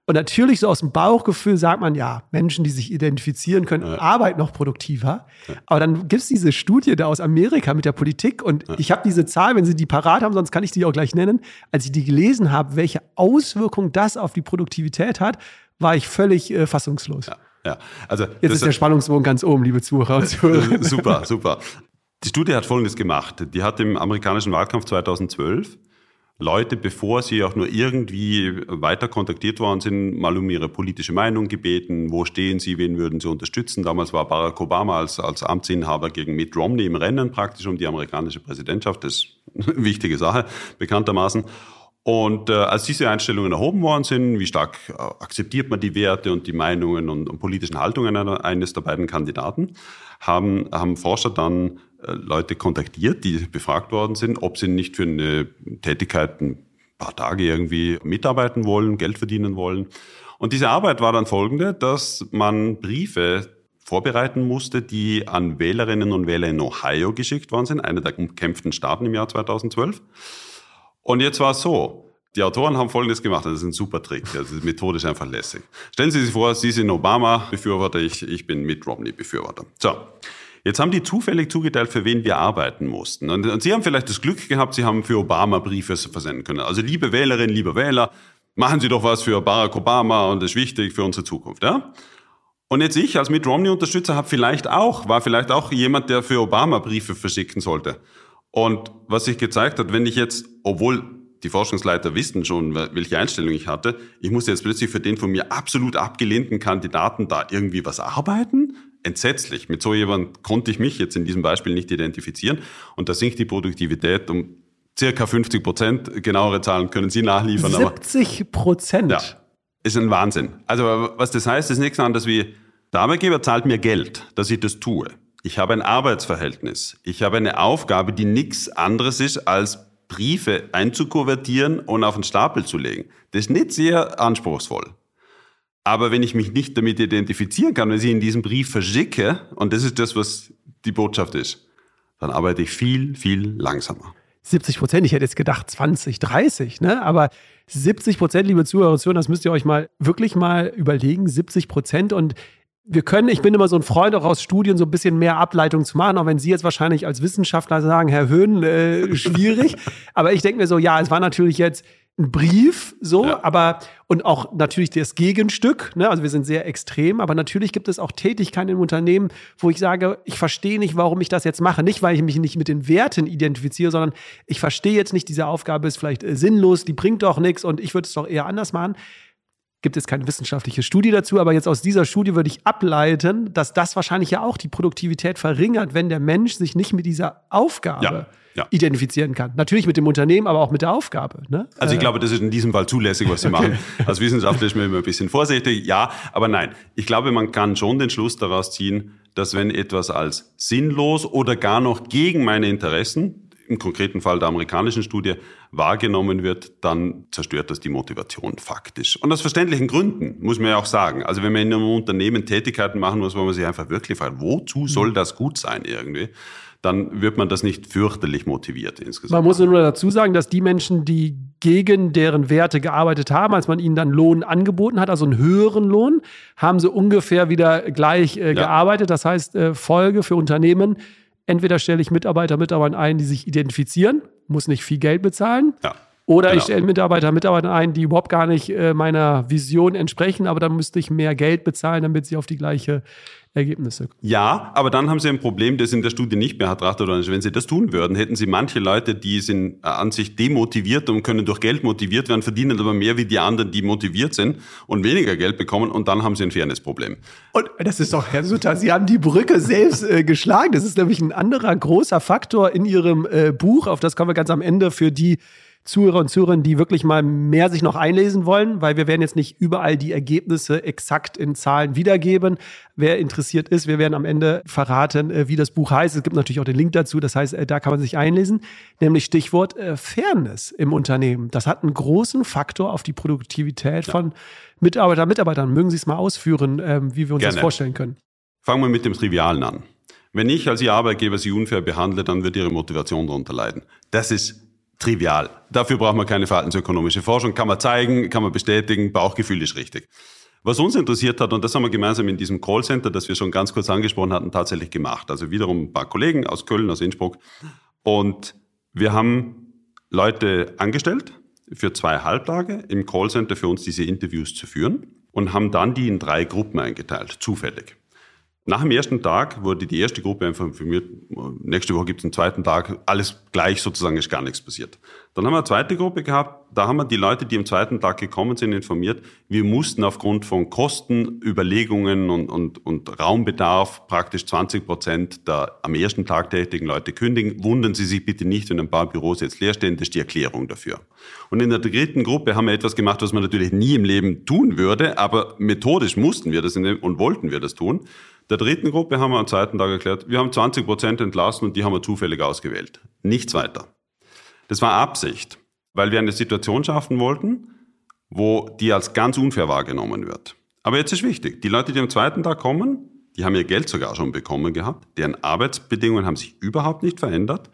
Und natürlich so aus dem Bauchgefühl sagt man, ja, Menschen, die sich identifizieren können, ja. arbeiten noch produktiver. Ja. Aber dann gibt es diese Studie da aus Amerika mit der Politik und ja. ich habe diese Zahl, wenn Sie die parat haben, sonst kann ich die auch gleich nennen. Als ich die gelesen habe, welche Auswirkung das auf die Produktivität hat, war ich völlig äh, fassungslos.
Ja. Also,
Jetzt ist der Spannungsbogen ganz oben, liebe Zuhörer und Zuhörer.
Super, super. Die Studie hat Folgendes gemacht. Die hat im amerikanischen Wahlkampf 2012 Leute, bevor sie auch nur irgendwie weiter kontaktiert worden sind, mal um ihre politische Meinung gebeten. Wo stehen sie? Wen würden sie unterstützen? Damals war Barack Obama als, als Amtsinhaber gegen Mitt Romney im Rennen praktisch um die amerikanische Präsidentschaft. Das ist eine (laughs) wichtige Sache, bekanntermaßen. Und äh, als diese Einstellungen erhoben worden sind, wie stark äh, akzeptiert man die Werte und die Meinungen und, und politischen Haltungen eines der beiden Kandidaten, haben, haben Forscher dann Leute kontaktiert, die befragt worden sind, ob sie nicht für eine Tätigkeit ein paar Tage irgendwie mitarbeiten wollen, Geld verdienen wollen. Und diese Arbeit war dann folgende, dass man Briefe vorbereiten musste, die an Wählerinnen und Wähler in Ohio geschickt worden sind, einer der umkämpften Staaten im Jahr 2012. Und jetzt war es so. Die Autoren haben Folgendes gemacht, das ist ein super Trick, Methode ist einfach lässig. Stellen Sie sich vor, Sie sind Obama-Befürworter, ich, ich bin Mitt Romney-Befürworter. So, jetzt haben die zufällig zugeteilt, für wen wir arbeiten mussten. Und, und Sie haben vielleicht das Glück gehabt, Sie haben für Obama Briefe versenden können. Also liebe Wählerinnen, liebe Wähler, machen Sie doch was für Barack Obama und das ist wichtig für unsere Zukunft. Ja? Und jetzt ich als Mitt Romney-Unterstützer habe vielleicht auch, war vielleicht auch jemand, der für Obama Briefe verschicken sollte. Und was sich gezeigt hat, wenn ich jetzt, obwohl die Forschungsleiter wissen schon, welche Einstellung ich hatte, ich musste jetzt plötzlich für den von mir absolut abgelehnten Kandidaten da irgendwie was arbeiten? Entsetzlich. Mit so jemand konnte ich mich jetzt in diesem Beispiel nicht identifizieren. Und da sinkt die Produktivität um circa 50 Prozent. Genauere Zahlen können Sie nachliefern.
70 Prozent?
Ja, ist ein Wahnsinn. Also was das heißt, ist nichts anderes wie, der Arbeitgeber zahlt mir Geld, dass ich das tue. Ich habe ein Arbeitsverhältnis. Ich habe eine Aufgabe, die nichts anderes ist, als Briefe einzukuvertieren und auf den Stapel zu legen. Das ist nicht sehr anspruchsvoll. Aber wenn ich mich nicht damit identifizieren kann, wenn ich in diesem Brief verschicke, und das ist das, was die Botschaft ist, dann arbeite ich viel, viel langsamer.
70 Prozent, ich hätte jetzt gedacht 20, 30, ne? aber 70 Prozent, liebe Zuhörer und Zuhörer, das müsst ihr euch mal wirklich mal überlegen, 70 Prozent und wir können, ich bin immer so ein Freund auch aus Studien, so ein bisschen mehr Ableitung zu machen, auch wenn Sie jetzt wahrscheinlich als Wissenschaftler sagen, Herr Höhn, äh, schwierig. (laughs) aber ich denke mir so, ja, es war natürlich jetzt ein Brief, so, ja. aber und auch natürlich das Gegenstück, ne? also wir sind sehr extrem, aber natürlich gibt es auch Tätigkeiten im Unternehmen, wo ich sage, ich verstehe nicht, warum ich das jetzt mache. Nicht, weil ich mich nicht mit den Werten identifiziere, sondern ich verstehe jetzt nicht, diese Aufgabe ist vielleicht äh, sinnlos, die bringt doch nichts und ich würde es doch eher anders machen gibt es keine wissenschaftliche Studie dazu, aber jetzt aus dieser Studie würde ich ableiten, dass das wahrscheinlich ja auch die Produktivität verringert, wenn der Mensch sich nicht mit dieser Aufgabe ja, ja. identifizieren kann. Natürlich mit dem Unternehmen, aber auch mit der Aufgabe. Ne?
Also ich glaube, das ist in diesem Fall zulässig, was Sie (laughs) okay. machen. Als Wissenschaftler ist man immer ein bisschen vorsichtig. Ja, aber nein. Ich glaube, man kann schon den Schluss daraus ziehen, dass wenn etwas als sinnlos oder gar noch gegen meine Interessen im konkreten Fall der amerikanischen Studie wahrgenommen wird, dann zerstört das die Motivation faktisch. Und aus verständlichen Gründen, muss man ja auch sagen. Also wenn man in einem Unternehmen Tätigkeiten machen muss, wo man sich einfach wirklich fragt, wozu soll mhm. das gut sein irgendwie? dann wird man das nicht fürchterlich motiviert insgesamt.
Man muss nur dazu sagen, dass die Menschen, die gegen deren Werte gearbeitet haben, als man ihnen dann Lohn angeboten hat, also einen höheren Lohn, haben sie ungefähr wieder gleich äh, ja. gearbeitet. Das heißt, äh, Folge für Unternehmen, Entweder stelle ich Mitarbeiter, Mitarbeiter ein, die sich identifizieren, muss nicht viel Geld bezahlen. Ja. Oder genau. ich stelle Mitarbeiter, Mitarbeiter ein, die überhaupt gar nicht äh, meiner Vision entsprechen, aber dann müsste ich mehr Geld bezahlen, damit sie auf die gleiche Ergebnisse.
Ja, aber dann haben Sie ein Problem, das in der Studie nicht mehr betrachtet worden ist. Wenn Sie das tun würden, hätten Sie manche Leute, die sind äh, an sich demotiviert und können durch Geld motiviert werden, verdienen aber mehr wie die anderen, die motiviert sind und weniger Geld bekommen und dann haben Sie ein Fairness-Problem.
Und das ist doch, Herr Sutter, Sie haben die Brücke selbst äh, geschlagen. Das ist nämlich ein anderer großer Faktor in Ihrem äh, Buch, auf das kommen wir ganz am Ende für die Zuhörer und Zuhörerinnen, die wirklich mal mehr sich noch einlesen wollen, weil wir werden jetzt nicht überall die Ergebnisse exakt in Zahlen wiedergeben. Wer interessiert ist, wir werden am Ende verraten, äh, wie das Buch heißt. Es gibt natürlich auch den Link dazu, das heißt, äh, da kann man sich einlesen. Nämlich Stichwort äh, Fairness im Unternehmen. Das hat einen großen Faktor auf die Produktivität ja. von Mitarbeiter, Mitarbeitern. Mögen Sie es mal ausführen, ähm, wie wir uns Gerne. das vorstellen können?
Fangen wir mit dem Trivialen an. Wenn ich als Ihr Arbeitgeber Sie unfair behandle, dann wird Ihre Motivation darunter leiden. Das ist trivial. Dafür braucht man keine verhaltensökonomische Forschung, kann man zeigen, kann man bestätigen, Bauchgefühl ist richtig. Was uns interessiert hat, und das haben wir gemeinsam in diesem Callcenter, das wir schon ganz kurz angesprochen hatten, tatsächlich gemacht. Also wiederum ein paar Kollegen aus Köln, aus Innsbruck. Und wir haben Leute angestellt für zwei Halbtage im Callcenter für uns diese Interviews zu führen und haben dann die in drei Gruppen eingeteilt, zufällig. Nach dem ersten Tag wurde die erste Gruppe einfach informiert, nächste Woche gibt es einen zweiten Tag, alles gleich sozusagen, ist gar nichts passiert. Dann haben wir eine zweite Gruppe gehabt, da haben wir die Leute, die am zweiten Tag gekommen sind, informiert, wir mussten aufgrund von Kosten, Überlegungen und, und, und Raumbedarf praktisch 20 Prozent der am ersten Tag tätigen Leute kündigen. Wundern Sie sich bitte nicht, wenn ein paar Büros jetzt leer stehen, das ist die Erklärung dafür. Und in der dritten Gruppe haben wir etwas gemacht, was man natürlich nie im Leben tun würde, aber methodisch mussten wir das und wollten wir das tun. Der dritten Gruppe haben wir am zweiten Tag erklärt, wir haben 20 Prozent entlassen und die haben wir zufällig ausgewählt. Nichts weiter. Das war Absicht, weil wir eine Situation schaffen wollten, wo die als ganz unfair wahrgenommen wird. Aber jetzt ist wichtig, die Leute, die am zweiten Tag kommen, die haben ihr Geld sogar schon bekommen gehabt, deren Arbeitsbedingungen haben sich überhaupt nicht verändert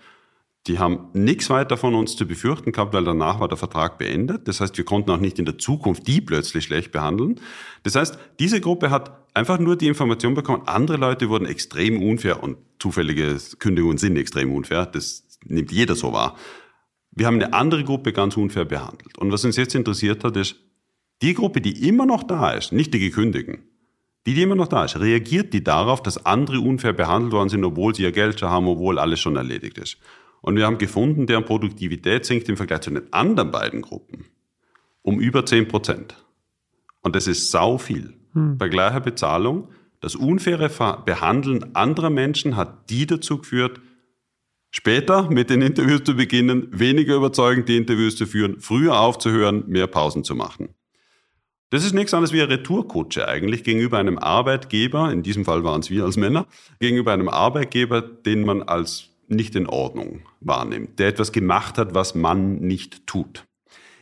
die haben nichts weiter von uns zu befürchten gehabt, weil danach war der Vertrag beendet. Das heißt, wir konnten auch nicht in der Zukunft die plötzlich schlecht behandeln. Das heißt, diese Gruppe hat einfach nur die Information bekommen, andere Leute wurden extrem unfair und zufällige Kündigungen sind extrem unfair. Das nimmt jeder so wahr. Wir haben eine andere Gruppe ganz unfair behandelt. Und was uns jetzt interessiert hat, ist, die Gruppe, die immer noch da ist, nicht die Gekündigten, die, die immer noch da ist, reagiert die darauf, dass andere unfair behandelt worden sind, obwohl sie ihr Geld schon haben, obwohl alles schon erledigt ist. Und wir haben gefunden, deren Produktivität sinkt im Vergleich zu den anderen beiden Gruppen um über 10 Prozent. Und das ist sau viel. Hm. Bei gleicher Bezahlung. Das unfaire Behandeln anderer Menschen hat die dazu geführt, später mit den Interviews zu beginnen, weniger überzeugend die Interviews zu führen, früher aufzuhören, mehr Pausen zu machen. Das ist nichts anderes wie eine Retourkutsche eigentlich gegenüber einem Arbeitgeber, in diesem Fall waren es wir als Männer, gegenüber einem Arbeitgeber, den man als nicht in Ordnung wahrnimmt, der etwas gemacht hat, was man nicht tut.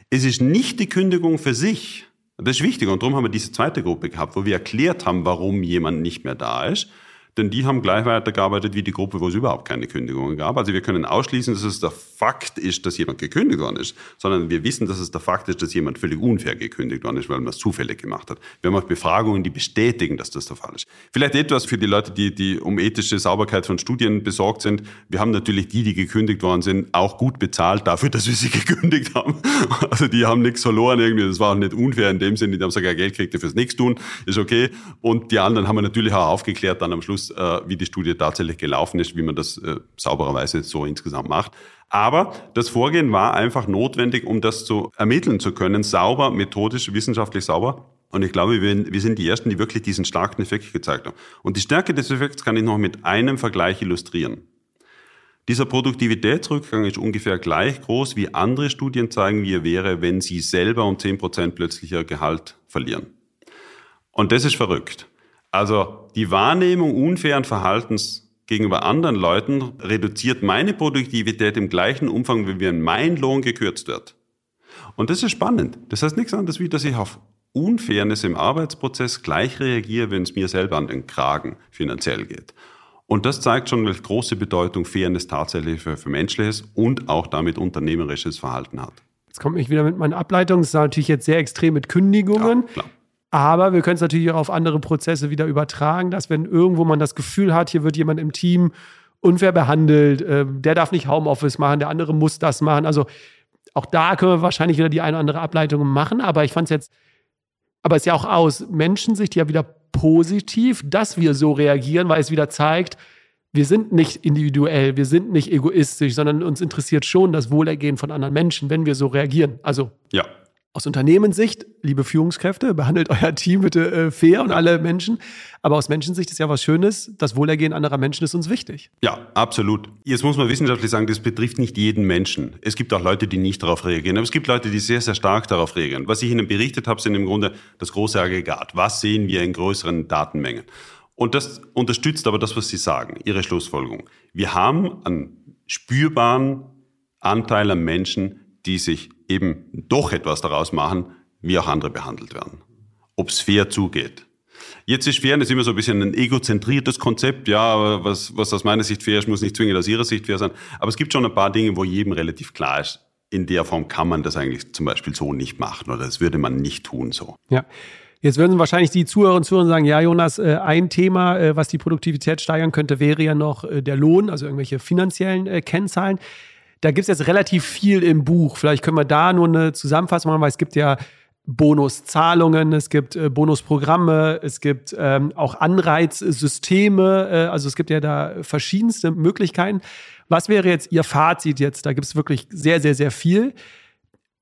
Es ist nicht die Kündigung für sich. Das ist wichtig. Und darum haben wir diese zweite Gruppe gehabt, wo wir erklärt haben, warum jemand nicht mehr da ist denn die haben gleich weitergearbeitet wie die Gruppe, wo es überhaupt keine Kündigungen gab. Also wir können ausschließen, dass es der Fakt ist, dass jemand gekündigt worden ist, sondern wir wissen, dass es der Fakt ist, dass jemand völlig unfair gekündigt worden ist, weil man es zufällig gemacht hat. Wir haben auch Befragungen, die bestätigen, dass das der Fall ist. Vielleicht etwas für die Leute, die, die um ethische Sauberkeit von Studien besorgt sind. Wir haben natürlich die, die gekündigt worden sind, auch gut bezahlt dafür, dass wir sie (laughs) gekündigt haben. Also die haben nichts verloren irgendwie. Das war auch nicht unfair in dem Sinne. Die haben sogar Geld gekriegt fürs Nichtstun. Ist okay. Und die anderen haben wir natürlich auch aufgeklärt dann am Schluss, äh, wie die Studie tatsächlich gelaufen ist, wie man das äh, saubererweise so insgesamt macht. Aber das Vorgehen war einfach notwendig, um das zu ermitteln zu können, sauber, methodisch, wissenschaftlich sauber. Und ich glaube, wir, wir sind die Ersten, die wirklich diesen starken Effekt gezeigt haben. Und die Stärke des Effekts kann ich noch mit einem Vergleich illustrieren. Dieser Produktivitätsrückgang ist ungefähr gleich groß, wie andere Studien zeigen, wie er wäre, wenn Sie selber um 10% plötzlich Ihr Gehalt verlieren. Und das ist verrückt. Also die Wahrnehmung unfairen Verhaltens gegenüber anderen Leuten reduziert meine Produktivität im gleichen Umfang, wie wenn mein Lohn gekürzt wird. Und das ist spannend. Das heißt nichts anderes, wie dass ich auf Unfairness im Arbeitsprozess gleich reagiere, wenn es mir selber an den Kragen finanziell geht. Und das zeigt schon, welche große Bedeutung Fairness tatsächlich für, für menschliches und auch damit unternehmerisches Verhalten hat.
Jetzt kommt mich wieder mit meinen Ableitungen. Das ist natürlich jetzt sehr extrem mit Kündigungen. Ja, aber wir können es natürlich auch auf andere Prozesse wieder übertragen, dass wenn irgendwo man das Gefühl hat, hier wird jemand im Team unfair behandelt, äh, der darf nicht Homeoffice machen, der andere muss das machen. Also auch da können wir wahrscheinlich wieder die eine oder andere Ableitung machen. Aber ich fand es jetzt, aber es ist ja auch aus Menschensicht ja wieder positiv, dass wir so reagieren, weil es wieder zeigt, wir sind nicht individuell, wir sind nicht egoistisch, sondern uns interessiert schon das Wohlergehen von anderen Menschen, wenn wir so reagieren. Also
ja,
aus Unternehmenssicht, liebe Führungskräfte, behandelt euer Team bitte äh, fair und alle Menschen. Aber aus Menschensicht ist ja was Schönes. Das Wohlergehen anderer Menschen ist uns wichtig.
Ja, absolut. Jetzt muss man wissenschaftlich sagen, das betrifft nicht jeden Menschen. Es gibt auch Leute, die nicht darauf reagieren. Aber es gibt Leute, die sehr, sehr stark darauf reagieren. Was ich Ihnen berichtet habe, sind im Grunde das große Aggregat. Was sehen wir in größeren Datenmengen? Und das unterstützt aber das, was Sie sagen, Ihre Schlussfolgerung. Wir haben einen spürbaren Anteil an Menschen, die sich eben doch etwas daraus machen, wie auch andere behandelt werden. Ob es fair zugeht. Jetzt ist Fairness immer so ein bisschen ein egozentriertes Konzept. Ja, was, was aus meiner Sicht fair ist, muss nicht zwingend aus Ihrer Sicht fair sein. Aber es gibt schon ein paar Dinge, wo jedem relativ klar ist, in der Form kann man das eigentlich zum Beispiel so nicht machen oder das würde man nicht tun so.
Ja. Jetzt würden wahrscheinlich die Zuhörer und Zuhörer sagen, ja, Jonas, äh, ein Thema, äh, was die Produktivität steigern könnte, wäre ja noch äh, der Lohn, also irgendwelche finanziellen Kennzahlen. Da gibt es jetzt relativ viel im Buch. Vielleicht können wir da nur eine Zusammenfassung machen, weil es gibt ja Bonuszahlungen, es gibt äh, Bonusprogramme, es gibt ähm, auch Anreizsysteme. Äh, also es gibt ja da verschiedenste Möglichkeiten. Was wäre jetzt Ihr Fazit jetzt? Da gibt es wirklich sehr, sehr, sehr viel.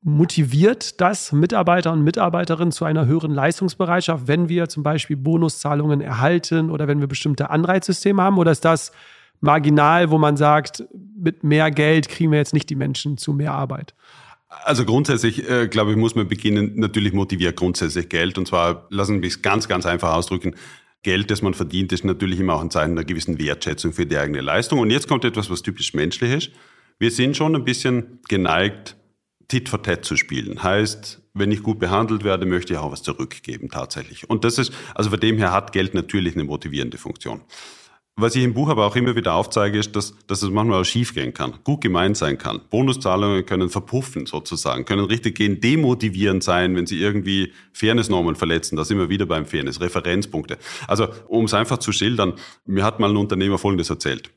Motiviert das Mitarbeiter und Mitarbeiterinnen zu einer höheren Leistungsbereitschaft, wenn wir zum Beispiel Bonuszahlungen erhalten oder wenn wir bestimmte Anreizsysteme haben? Oder ist das marginal, wo man sagt, mit mehr Geld kriegen wir jetzt nicht die Menschen zu mehr Arbeit?
Also grundsätzlich, äh, glaube ich, muss man beginnen, natürlich motiviert grundsätzlich Geld. Und zwar, lassen wir es ganz, ganz einfach ausdrücken. Geld, das man verdient, ist natürlich immer auch ein Zeichen einer gewissen Wertschätzung für die eigene Leistung. Und jetzt kommt etwas, was typisch menschlich ist. Wir sind schon ein bisschen geneigt, Tit for Tat zu spielen. Heißt, wenn ich gut behandelt werde, möchte ich auch was zurückgeben tatsächlich. Und das ist, also von dem her hat Geld natürlich eine motivierende Funktion. Was ich im Buch aber auch immer wieder aufzeige, ist, dass, dass es manchmal auch schiefgehen kann, gut gemeint sein kann. Bonuszahlungen können verpuffen sozusagen, können richtig gehen, demotivierend sein, wenn sie irgendwie Fairnessnormen verletzen. Da sind wir wieder beim Fairness, Referenzpunkte. Also, um es einfach zu schildern, mir hat mal ein Unternehmer Folgendes erzählt.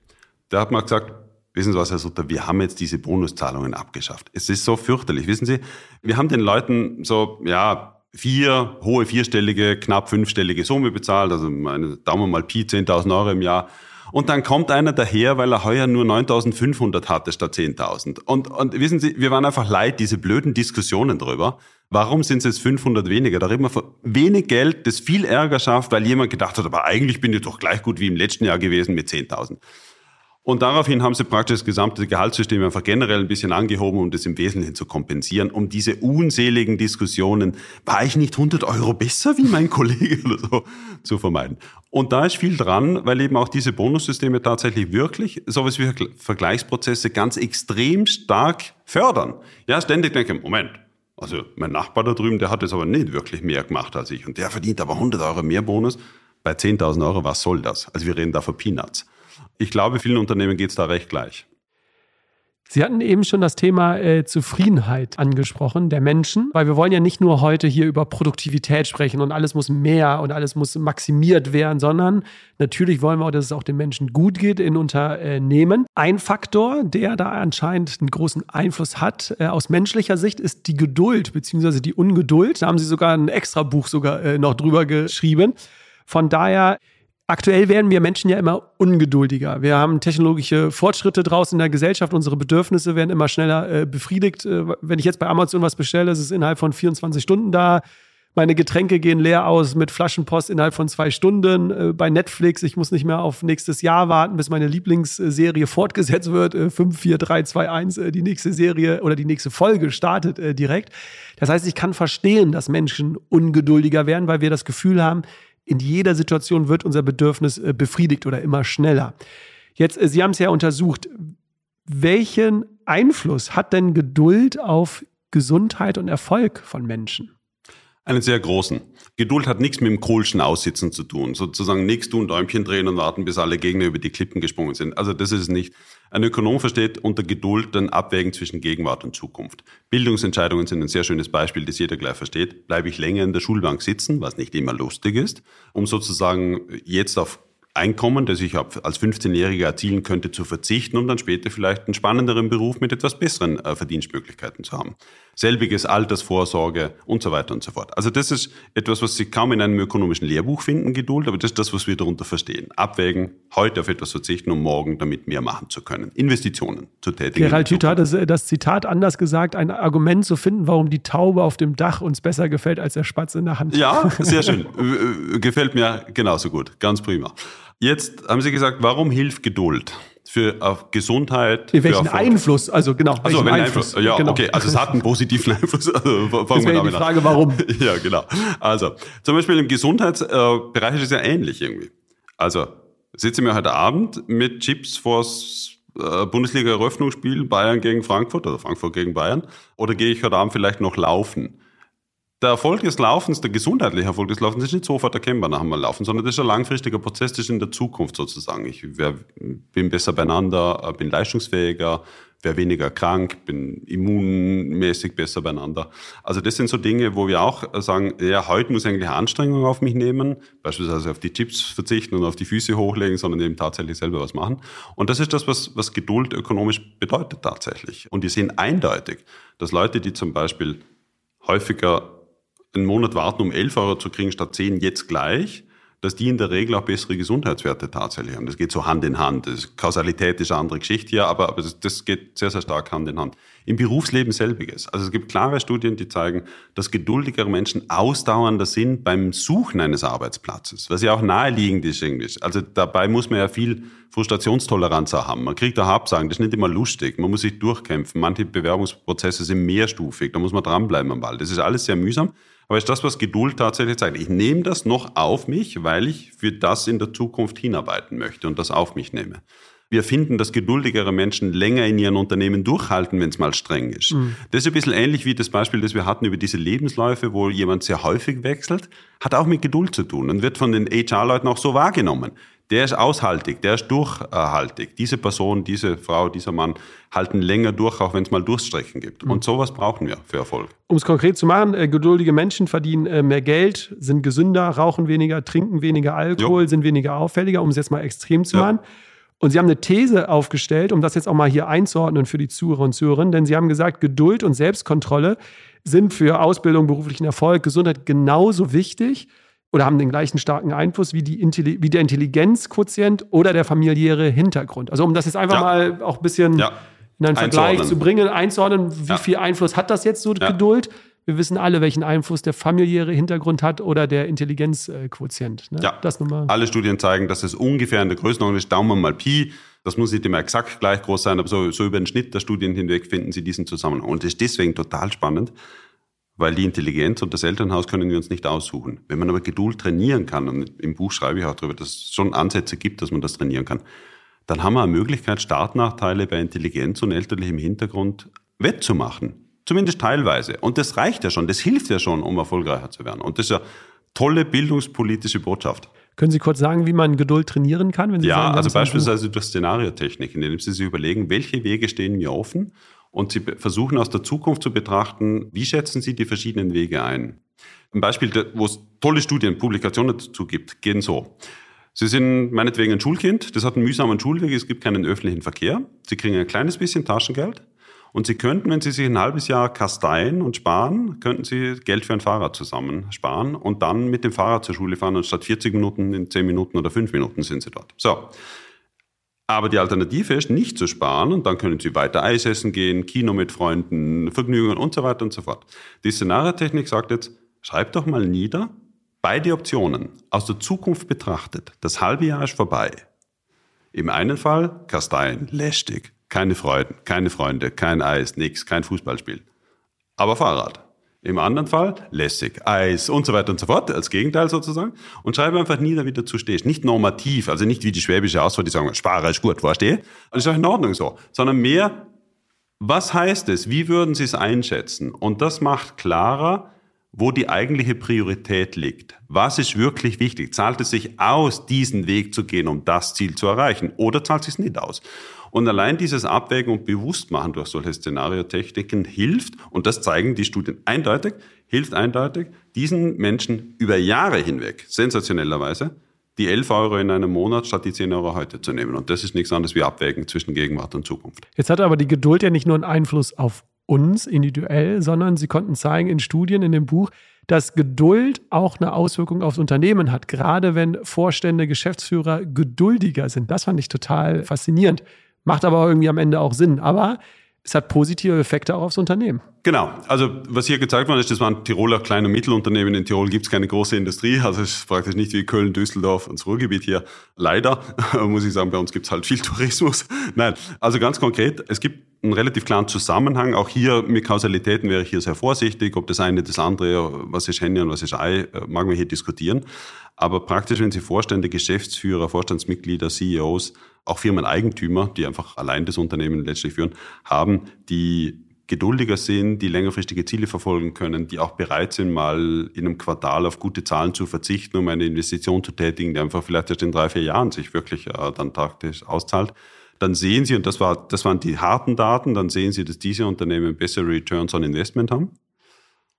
Der hat mal gesagt, wissen Sie was, Herr Sutter, wir haben jetzt diese Bonuszahlungen abgeschafft. Es ist so fürchterlich, wissen Sie, wir haben den Leuten so, ja, vier, hohe vierstellige, knapp fünfstellige Summe bezahlt, also meine Daumen mal Pi, 10.000 Euro im Jahr. Und dann kommt einer daher, weil er heuer nur 9.500 hatte statt 10.000. Und, und wissen Sie, wir waren einfach leid, diese blöden Diskussionen drüber. Warum sind es jetzt 500 weniger? Da reden wir von wenig Geld, das viel Ärger schafft, weil jemand gedacht hat, aber eigentlich bin ich doch gleich gut wie im letzten Jahr gewesen mit 10.000. Und daraufhin haben sie praktisch das gesamte Gehaltssystem einfach generell ein bisschen angehoben, um das im Wesentlichen zu kompensieren, um diese unseligen Diskussionen, war ich nicht 100 Euro besser wie mein (laughs) Kollege oder so, zu vermeiden. Und da ist viel dran, weil eben auch diese Bonussysteme tatsächlich wirklich sowas wie Vergleichsprozesse ganz extrem stark fördern. Ja, ständig denke, Moment, also mein Nachbar da drüben, der hat jetzt aber nicht wirklich mehr gemacht als ich und der verdient aber 100 Euro mehr Bonus. Bei 10.000 Euro, was soll das? Also wir reden da von Peanuts. Ich glaube, vielen Unternehmen geht es da recht gleich.
Sie hatten eben schon das Thema äh, Zufriedenheit angesprochen, der Menschen, weil wir wollen ja nicht nur heute hier über Produktivität sprechen und alles muss mehr und alles muss maximiert werden, sondern natürlich wollen wir auch, dass es auch den Menschen gut geht in Unternehmen. Ein Faktor, der da anscheinend einen großen Einfluss hat äh, aus menschlicher Sicht, ist die Geduld bzw. die Ungeduld. Da haben Sie sogar ein extra Buch sogar äh, noch drüber geschrieben. Von daher Aktuell werden wir Menschen ja immer ungeduldiger. Wir haben technologische Fortschritte draußen in der Gesellschaft. Unsere Bedürfnisse werden immer schneller äh, befriedigt. Äh, wenn ich jetzt bei Amazon was bestelle, ist es innerhalb von 24 Stunden da. Meine Getränke gehen leer aus mit Flaschenpost innerhalb von zwei Stunden. Äh, bei Netflix, ich muss nicht mehr auf nächstes Jahr warten, bis meine Lieblingsserie fortgesetzt wird. Äh, 5, 4, 3, 2, 1, äh, die nächste Serie oder die nächste Folge startet äh, direkt. Das heißt, ich kann verstehen, dass Menschen ungeduldiger werden, weil wir das Gefühl haben, in jeder Situation wird unser Bedürfnis äh, befriedigt oder immer schneller. Jetzt, äh, Sie haben es ja untersucht. Welchen Einfluss hat denn Geduld auf Gesundheit und Erfolg von Menschen?
Einen sehr großen. Geduld hat nichts mit dem kohlschen Aussitzen zu tun. Sozusagen nichts tun, Däumchen drehen und warten, bis alle Gegner über die Klippen gesprungen sind. Also das ist es nicht. Ein Ökonom versteht unter Geduld den Abwägen zwischen Gegenwart und Zukunft. Bildungsentscheidungen sind ein sehr schönes Beispiel, das jeder gleich versteht. Bleibe ich länger in der Schulbank sitzen, was nicht immer lustig ist, um sozusagen jetzt auf Einkommen, das ich als 15-Jähriger erzielen könnte, zu verzichten, um dann später vielleicht einen spannenderen Beruf mit etwas besseren äh, Verdienstmöglichkeiten zu haben. Selbiges Altersvorsorge und so weiter und so fort. Also das ist etwas, was Sie kaum in einem ökonomischen Lehrbuch finden, Geduld, aber das ist das, was wir darunter verstehen. Abwägen, heute auf etwas verzichten, um morgen damit mehr machen zu können. Investitionen zu tätigen.
Gerald Hüther hat das, das Zitat anders gesagt, ein Argument zu finden, warum die Taube auf dem Dach uns besser gefällt als der Spatz in der Hand.
Ja, (laughs) sehr schön. Gefällt mir genauso gut. Ganz prima. Jetzt haben Sie gesagt, warum hilft Geduld? Für auf Gesundheit.
Für welchen für Einfluss? Also genau.
Also welchen Einfluss? Einfluss? Ja, genau. okay. Also es hat einen positiven (laughs) Einfluss. Also,
fangen das wäre die Frage, an. warum? (laughs)
Ja, genau. Also zum Beispiel im Gesundheitsbereich ist es ja ähnlich irgendwie. Also sitze mir heute Abend mit Chips vors äh, Bundesliga-Eröffnungsspiel Bayern gegen Frankfurt oder Frankfurt gegen Bayern oder gehe ich heute Abend vielleicht noch laufen? Der Erfolg des Laufens, der gesundheitliche Erfolg des Laufens ist nicht sofort erkennbar nach dem Laufen, sondern das ist ein langfristiger Prozess, das ist in der Zukunft sozusagen. Ich wär, bin besser beieinander, äh, bin leistungsfähiger, wäre weniger krank, bin immunmäßig besser beieinander. Also das sind so Dinge, wo wir auch sagen, ja, heute muss ich eigentlich Anstrengung auf mich nehmen, beispielsweise auf die Chips verzichten und auf die Füße hochlegen, sondern eben tatsächlich selber was machen. Und das ist das, was, was Geduld ökonomisch bedeutet tatsächlich. Und wir sehen eindeutig, dass Leute, die zum Beispiel häufiger einen Monat warten, um 11 Euro zu kriegen statt 10 jetzt gleich, dass die in der Regel auch bessere Gesundheitswerte tatsächlich haben. Das geht so Hand in Hand. Das Kausalität ist eine andere Geschichte hier, aber, aber das, das geht sehr, sehr stark Hand in Hand. Im Berufsleben selbiges. Also es gibt klare Studien, die zeigen, dass geduldigere Menschen ausdauernder sind beim Suchen eines Arbeitsplatzes, was ja auch naheliegend ist irgendwie. Also dabei muss man ja viel Frustrationstoleranz haben. Man kriegt auch Absagen, das ist nicht immer lustig. Man muss sich durchkämpfen. Manche Bewerbungsprozesse sind mehrstufig, da muss man dranbleiben am Ball. Das ist alles sehr mühsam. Aber ist das, was Geduld tatsächlich zeigt. Ich nehme das noch auf mich, weil ich für das in der Zukunft hinarbeiten möchte und das auf mich nehme. Wir finden, dass geduldigere Menschen länger in ihren Unternehmen durchhalten, wenn es mal streng ist. Mhm. Das ist ein bisschen ähnlich wie das Beispiel, das wir hatten über diese Lebensläufe, wo jemand sehr häufig wechselt, hat auch mit Geduld zu tun und wird von den HR-Leuten auch so wahrgenommen der ist aushaltig, der ist durchhaltig. Diese Person, diese Frau, dieser Mann halten länger durch, auch wenn es mal Durststrecken gibt. Und sowas brauchen wir für Erfolg.
Um es konkret zu machen, äh, geduldige Menschen verdienen äh, mehr Geld, sind gesünder, rauchen weniger, trinken weniger Alkohol, jo. sind weniger auffälliger, um es jetzt mal extrem zu ja. machen. Und Sie haben eine These aufgestellt, um das jetzt auch mal hier einzuordnen für die Zuhörer und Zuhörerinnen, denn Sie haben gesagt, Geduld und Selbstkontrolle sind für Ausbildung, beruflichen Erfolg, Gesundheit genauso wichtig oder haben den gleichen starken Einfluss wie, die Intelli wie der Intelligenzquotient oder der familiäre Hintergrund. Also um das jetzt einfach ja. mal auch ein bisschen ja. in einen Vergleich zu bringen, einzuordnen, wie ja. viel Einfluss hat das jetzt so Geduld? Wir wissen alle, welchen Einfluss der familiäre Hintergrund hat oder der Intelligenzquotient.
Ne? Ja, das nochmal. alle Studien zeigen, dass es ungefähr in der Größenordnung ist. Daumen mal Pi. Das muss nicht immer exakt gleich groß sein, aber so, so über den Schnitt der Studien hinweg finden Sie diesen Zusammenhang. Und das ist deswegen total spannend, weil die Intelligenz und das Elternhaus können wir uns nicht aussuchen. Wenn man aber Geduld trainieren kann, und im Buch schreibe ich auch darüber, dass es schon Ansätze gibt, dass man das trainieren kann, dann haben wir eine Möglichkeit, Startnachteile bei Intelligenz und elterlichem Hintergrund wettzumachen. Zumindest teilweise. Und das reicht ja schon, das hilft ja schon, um erfolgreicher zu werden. Und das ist ja tolle bildungspolitische Botschaft.
Können Sie kurz sagen, wie man Geduld trainieren kann?
Wenn Sie ja, sagen, also beispielsweise durch Szenariotechnik, indem Sie sich überlegen, welche Wege stehen mir offen und Sie versuchen aus der Zukunft zu betrachten, wie schätzen Sie die verschiedenen Wege ein. Ein Beispiel, wo es tolle Studien, Publikationen dazu gibt, gehen so. Sie sind meinetwegen ein Schulkind, das hat einen mühsamen Schulweg, es gibt keinen öffentlichen Verkehr. Sie kriegen ein kleines bisschen Taschengeld und Sie könnten, wenn Sie sich ein halbes Jahr kasteien und sparen, könnten Sie Geld für ein Fahrrad zusammen sparen und dann mit dem Fahrrad zur Schule fahren und statt 40 Minuten in 10 Minuten oder 5 Minuten sind Sie dort. So. Aber die Alternative ist, nicht zu sparen und dann können Sie weiter Eis essen gehen, Kino mit Freunden, Vergnügungen und so weiter und so fort. Die Szenariotechnik sagt jetzt, schreib doch mal nieder, beide Optionen aus der Zukunft betrachtet. Das halbe Jahr ist vorbei. Im einen Fall Kasteien, lästig, keine Freuden, keine Freunde, kein Eis, nix, kein Fußballspiel. Aber Fahrrad. Im anderen Fall lässig, Eis und so weiter und so fort, als Gegenteil sozusagen. Und schreibe einfach nieder, wie du dazu stehst. Nicht normativ, also nicht wie die schwäbische Auswahl, die sagen, spare ist gut, verstehe. Das ist auch in Ordnung so. Sondern mehr, was heißt es? Wie würden Sie es einschätzen? Und das macht klarer, wo die eigentliche Priorität liegt. Was ist wirklich wichtig? Zahlt es sich aus, diesen Weg zu gehen, um das Ziel zu erreichen? Oder zahlt es sich nicht aus? Und allein dieses Abwägen und Bewusstmachen durch solche Szenariotechniken hilft, und das zeigen die Studien eindeutig, hilft eindeutig, diesen Menschen über Jahre hinweg, sensationellerweise, die 11 Euro in einem Monat statt die 10 Euro heute zu nehmen. Und das ist nichts anderes wie Abwägen zwischen Gegenwart und Zukunft.
Jetzt hat aber die Geduld ja nicht nur einen Einfluss auf uns individuell, sondern Sie konnten zeigen in Studien in dem Buch, dass Geduld auch eine Auswirkung aufs Unternehmen hat, gerade wenn Vorstände, Geschäftsführer geduldiger sind. Das fand ich total faszinierend. Macht aber irgendwie am Ende auch Sinn. Aber es hat positive Effekte auch aufs Unternehmen.
Genau. Also was hier gezeigt worden ist, das waren Tiroler kleine und Mittelunternehmen. In Tirol gibt es keine große Industrie. Also es ist praktisch nicht wie Köln, Düsseldorf und das Ruhrgebiet hier. Leider, (laughs) muss ich sagen, bei uns gibt es halt viel (laughs) Tourismus. Nein, also ganz konkret, es gibt einen relativ klaren Zusammenhang. Auch hier mit Kausalitäten wäre ich hier sehr vorsichtig. Ob das eine, das andere, was ist Henne und was ist Ei, äh, mag man hier diskutieren. Aber praktisch, wenn Sie Vorstände, Geschäftsführer, Vorstandsmitglieder, CEOs, auch Firmeneigentümer, die einfach allein das Unternehmen letztlich führen, haben, die geduldiger sind, die längerfristige Ziele verfolgen können, die auch bereit sind, mal in einem Quartal auf gute Zahlen zu verzichten, um eine Investition zu tätigen, die einfach vielleicht erst in drei, vier Jahren sich wirklich äh, dann taktisch auszahlt. Dann sehen Sie, und das, war, das waren die harten Daten, dann sehen Sie, dass diese Unternehmen bessere Returns on Investment haben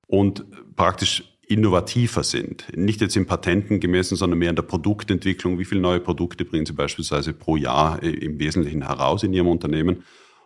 und praktisch innovativer sind. Nicht jetzt in Patenten gemessen, sondern mehr in der Produktentwicklung. Wie viele neue Produkte bringen Sie beispielsweise pro Jahr äh, im Wesentlichen heraus in Ihrem Unternehmen?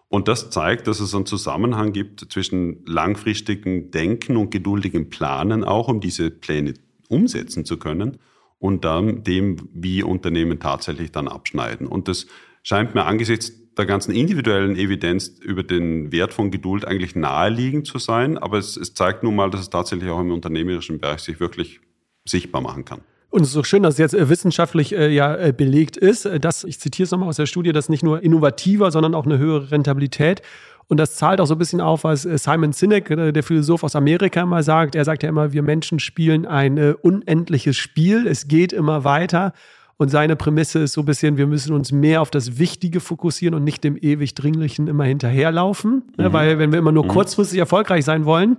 Und das zeigt, dass es einen Zusammenhang gibt zwischen langfristigem Denken und geduldigem Planen auch, um diese Pläne umsetzen zu können und dann dem, wie Unternehmen tatsächlich dann abschneiden. Und das scheint mir angesichts der ganzen individuellen Evidenz über den Wert von Geduld eigentlich naheliegend zu sein. Aber es, es zeigt nun mal, dass es tatsächlich auch im unternehmerischen Bereich sich wirklich sichtbar machen kann.
Und es ist so schön, dass es jetzt äh, wissenschaftlich äh, ja äh, belegt ist, äh, dass, ich zitiere es nochmal aus der Studie, dass nicht nur innovativer, sondern auch eine höhere Rentabilität. Und das zahlt auch so ein bisschen auf, was Simon Sinek, der Philosoph aus Amerika, immer sagt. Er sagt ja immer, wir Menschen spielen ein unendliches Spiel. Es geht immer weiter. Und seine Prämisse ist so ein bisschen, wir müssen uns mehr auf das Wichtige fokussieren und nicht dem ewig Dringlichen immer hinterherlaufen. Mhm. Ja, weil wenn wir immer nur mhm. kurzfristig erfolgreich sein wollen,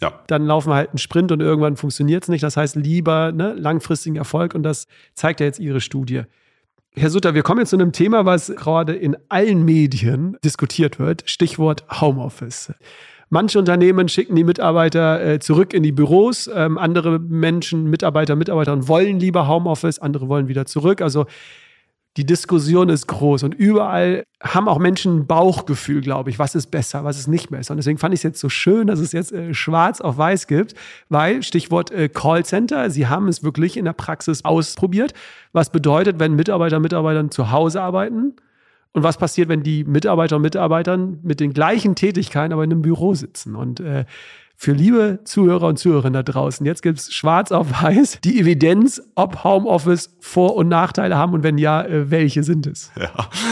ja. Dann laufen wir halt einen Sprint und irgendwann funktioniert es nicht. Das heißt, lieber ne, langfristigen Erfolg und das zeigt ja jetzt Ihre Studie. Herr Sutter, wir kommen jetzt zu einem Thema, was gerade in allen Medien diskutiert wird. Stichwort Homeoffice. Manche Unternehmen schicken die Mitarbeiter äh, zurück in die Büros. Ähm, andere Menschen, Mitarbeiter, Mitarbeiter wollen lieber Homeoffice. Andere wollen wieder zurück. Also die Diskussion ist groß und überall haben auch Menschen ein Bauchgefühl, glaube ich, was ist besser, was ist nicht besser. Und deswegen fand ich es jetzt so schön, dass es jetzt äh, schwarz auf weiß gibt, weil Stichwort äh, Callcenter, sie haben es wirklich in der Praxis ausprobiert. Was bedeutet, wenn Mitarbeiter Mitarbeitern zu Hause arbeiten? Und was passiert, wenn die Mitarbeiter und Mitarbeiter mit den gleichen Tätigkeiten aber in einem Büro sitzen? Und äh, für liebe Zuhörer und Zuhörerinnen da draußen, jetzt gibt es schwarz auf weiß die Evidenz, ob Homeoffice Vor- und Nachteile haben und wenn ja, äh, welche sind es?
Ja,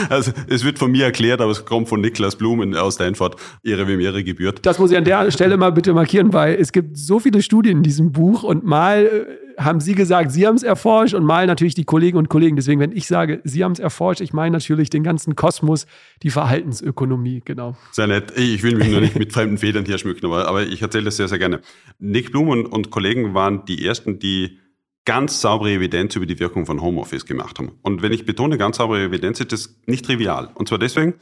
also es wird von mir erklärt, aber es kommt von Niklas Blumen aus Stanford, Ihre wem Ehre gebührt.
Das muss ich an der Stelle mal bitte markieren, weil es gibt so viele Studien in diesem Buch und mal äh, haben Sie gesagt, Sie haben es erforscht und mal natürlich die Kollegen und Kollegen. Deswegen, wenn ich sage, Sie haben es erforscht, ich meine natürlich den ganzen Kosmos, die Verhaltensökonomie, genau.
Sehr nett. Ich will mich nur nicht mit fremden Federn hier schmücken, aber, aber ich erzähle das sehr, sehr gerne. Nick Blum und, und Kollegen waren die ersten, die ganz saubere Evidenz über die Wirkung von Homeoffice gemacht haben. Und wenn ich betone ganz saubere Evidenz, ist das nicht trivial. Und zwar deswegen,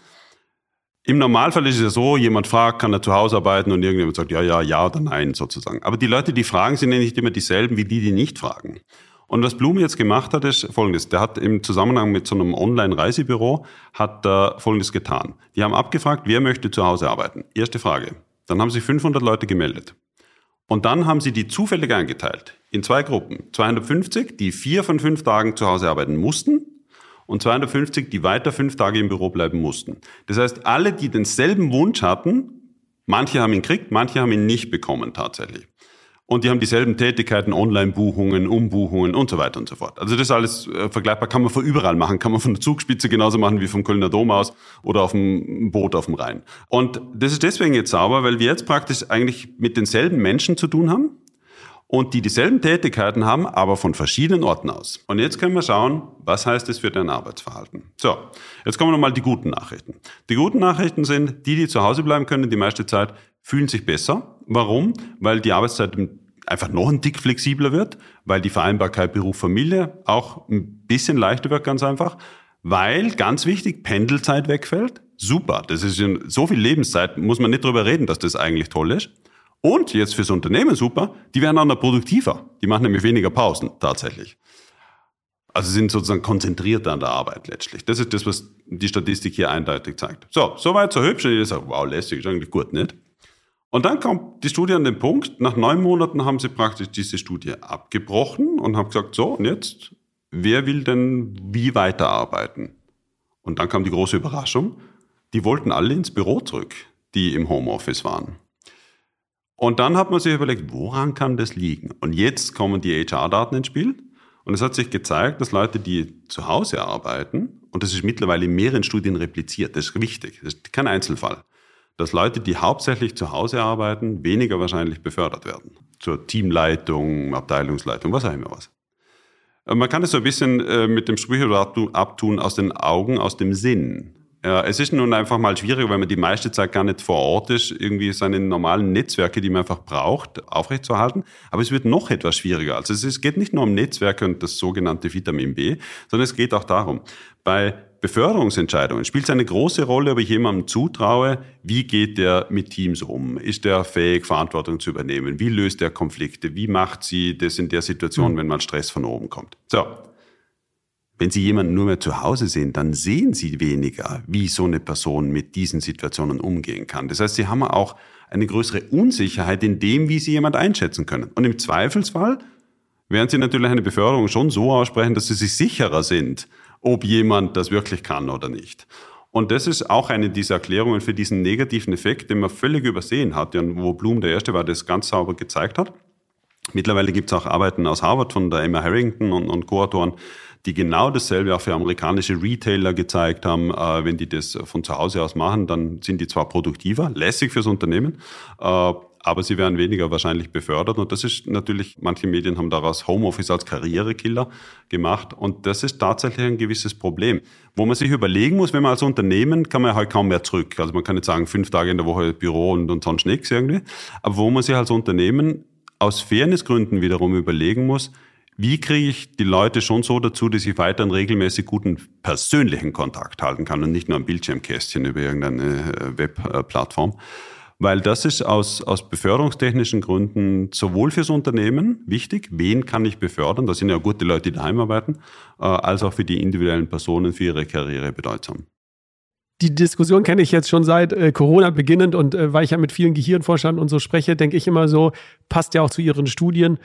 im Normalfall ist es ja so, jemand fragt, kann er zu Hause arbeiten und irgendjemand sagt, ja, ja, ja oder nein sozusagen. Aber die Leute, die fragen, sind ja nicht immer dieselben wie die, die nicht fragen. Und was Blum jetzt gemacht hat, ist Folgendes. Der hat im Zusammenhang mit so einem Online-Reisebüro hat er Folgendes getan. Die haben abgefragt, wer möchte zu Hause arbeiten? Erste Frage. Dann haben sich 500 Leute gemeldet. Und dann haben sie die zufällig eingeteilt in zwei Gruppen. 250, die vier von fünf Tagen zu Hause arbeiten mussten und 250, die weiter fünf Tage im Büro bleiben mussten. Das heißt, alle, die denselben Wunsch hatten, manche haben ihn gekriegt, manche haben ihn nicht bekommen tatsächlich. Und die haben dieselben Tätigkeiten, Online-Buchungen, Umbuchungen und so weiter und so fort. Also das ist alles äh, vergleichbar, kann man von überall machen, kann man von der Zugspitze genauso machen wie vom Kölner Dom aus oder auf dem Boot auf dem Rhein. Und das ist deswegen jetzt sauber, weil wir jetzt praktisch eigentlich mit denselben Menschen zu tun haben, und die dieselben Tätigkeiten haben, aber von verschiedenen Orten aus. Und jetzt können wir schauen, was heißt das für dein Arbeitsverhalten. So, jetzt kommen nochmal die guten Nachrichten. Die guten Nachrichten sind, die, die zu Hause bleiben können, die meiste Zeit, fühlen sich besser. Warum? Weil die Arbeitszeit einfach noch ein Tick flexibler wird, weil die Vereinbarkeit Beruf-Familie auch ein bisschen leichter wird, ganz einfach. Weil, ganz wichtig, Pendelzeit wegfällt. Super, das ist so viel Lebenszeit, muss man nicht drüber reden, dass das eigentlich toll ist. Und jetzt fürs Unternehmen super, die werden auch noch produktiver. Die machen nämlich weniger Pausen tatsächlich. Also sind sozusagen konzentrierter an der Arbeit letztlich. Das ist das, was die Statistik hier eindeutig zeigt. So, soweit so hübsch. Und ich sage, wow, lässig, ist eigentlich gut, nicht? Und dann kommt die Studie an den Punkt, nach neun Monaten haben sie praktisch diese Studie abgebrochen und haben gesagt, so, und jetzt, wer will denn wie weiterarbeiten? Und dann kam die große Überraschung, die wollten alle ins Büro zurück, die im Homeoffice waren. Und dann hat man sich überlegt, woran kann das liegen? Und jetzt kommen die HR-Daten ins Spiel. Und es hat sich gezeigt, dass Leute, die zu Hause arbeiten, und das ist mittlerweile in mehreren Studien repliziert, das ist wichtig, das ist kein Einzelfall, dass Leute, die hauptsächlich zu Hause arbeiten, weniger wahrscheinlich befördert werden. Zur Teamleitung, Abteilungsleitung, was auch immer was. Man kann es so ein bisschen äh, mit dem Sprichwort abtun aus den Augen, aus dem Sinn. Ja, es ist nun einfach mal schwieriger, weil man die meiste Zeit gar nicht vor Ort ist, irgendwie seine normalen Netzwerke, die man einfach braucht, aufrechtzuerhalten. Aber es wird noch etwas schwieriger. Also es geht nicht nur um Netzwerke und das sogenannte Vitamin B, sondern es geht auch darum, bei Beförderungsentscheidungen spielt es eine große Rolle, ob ich jemandem zutraue, wie geht der mit Teams um? Ist der fähig, Verantwortung zu übernehmen? Wie löst er Konflikte? Wie macht sie das in der Situation, mhm. wenn mal Stress von oben kommt? So, Wenn Sie jemanden nur mehr zu Hause sehen, dann sehen Sie weniger, wie so eine Person mit diesen Situationen umgehen kann. Das heißt, Sie haben auch eine größere Unsicherheit in dem, wie Sie jemand einschätzen können. Und im Zweifelsfall werden Sie natürlich eine Beförderung schon so aussprechen, dass Sie sich sicherer sind, ob jemand das wirklich kann oder nicht. Und das ist auch eine dieser Erklärungen für diesen negativen Effekt, den man völlig übersehen hat, und wo Bloom der Erste war, der das ganz sauber gezeigt hat. Mittlerweile gibt es auch Arbeiten aus Harvard von der Emma Harrington und, und Co-Autoren, die genau dasselbe auch für amerikanische Retailer gezeigt haben. Äh, wenn die das von zu Hause aus machen, dann sind die zwar produktiver, lässig fürs Unternehmen, äh, aber sie werden weniger wahrscheinlich befördert. Und das ist natürlich, manche Medien haben daraus Homeoffice als Karrierekiller gemacht. Und das ist tatsächlich ein gewisses Problem, wo man sich überlegen muss, wenn man als Unternehmen kann man halt kaum mehr zurück. Also man kann nicht sagen, fünf Tage in der Woche Büro und, und sonst nichts irgendwie. Aber wo man sich als Unternehmen aus Fairnessgründen wiederum überlegen muss, wie kriege ich die Leute schon so dazu, dass ich weiterhin regelmäßig guten persönlichen Kontakt halten kann und nicht nur ein Bildschirmkästchen über irgendeine äh, Webplattform? Weil das ist aus, aus beförderungstechnischen Gründen sowohl fürs Unternehmen wichtig, wen kann ich befördern, da sind ja gute Leute, die daheim arbeiten, äh, als auch für die individuellen Personen für ihre Karriere bedeutsam
die Diskussion kenne ich jetzt schon seit äh, Corona beginnend und äh, weil ich ja mit vielen Gehirnforschern und so spreche, denke ich immer so, passt ja auch zu ihren Studien.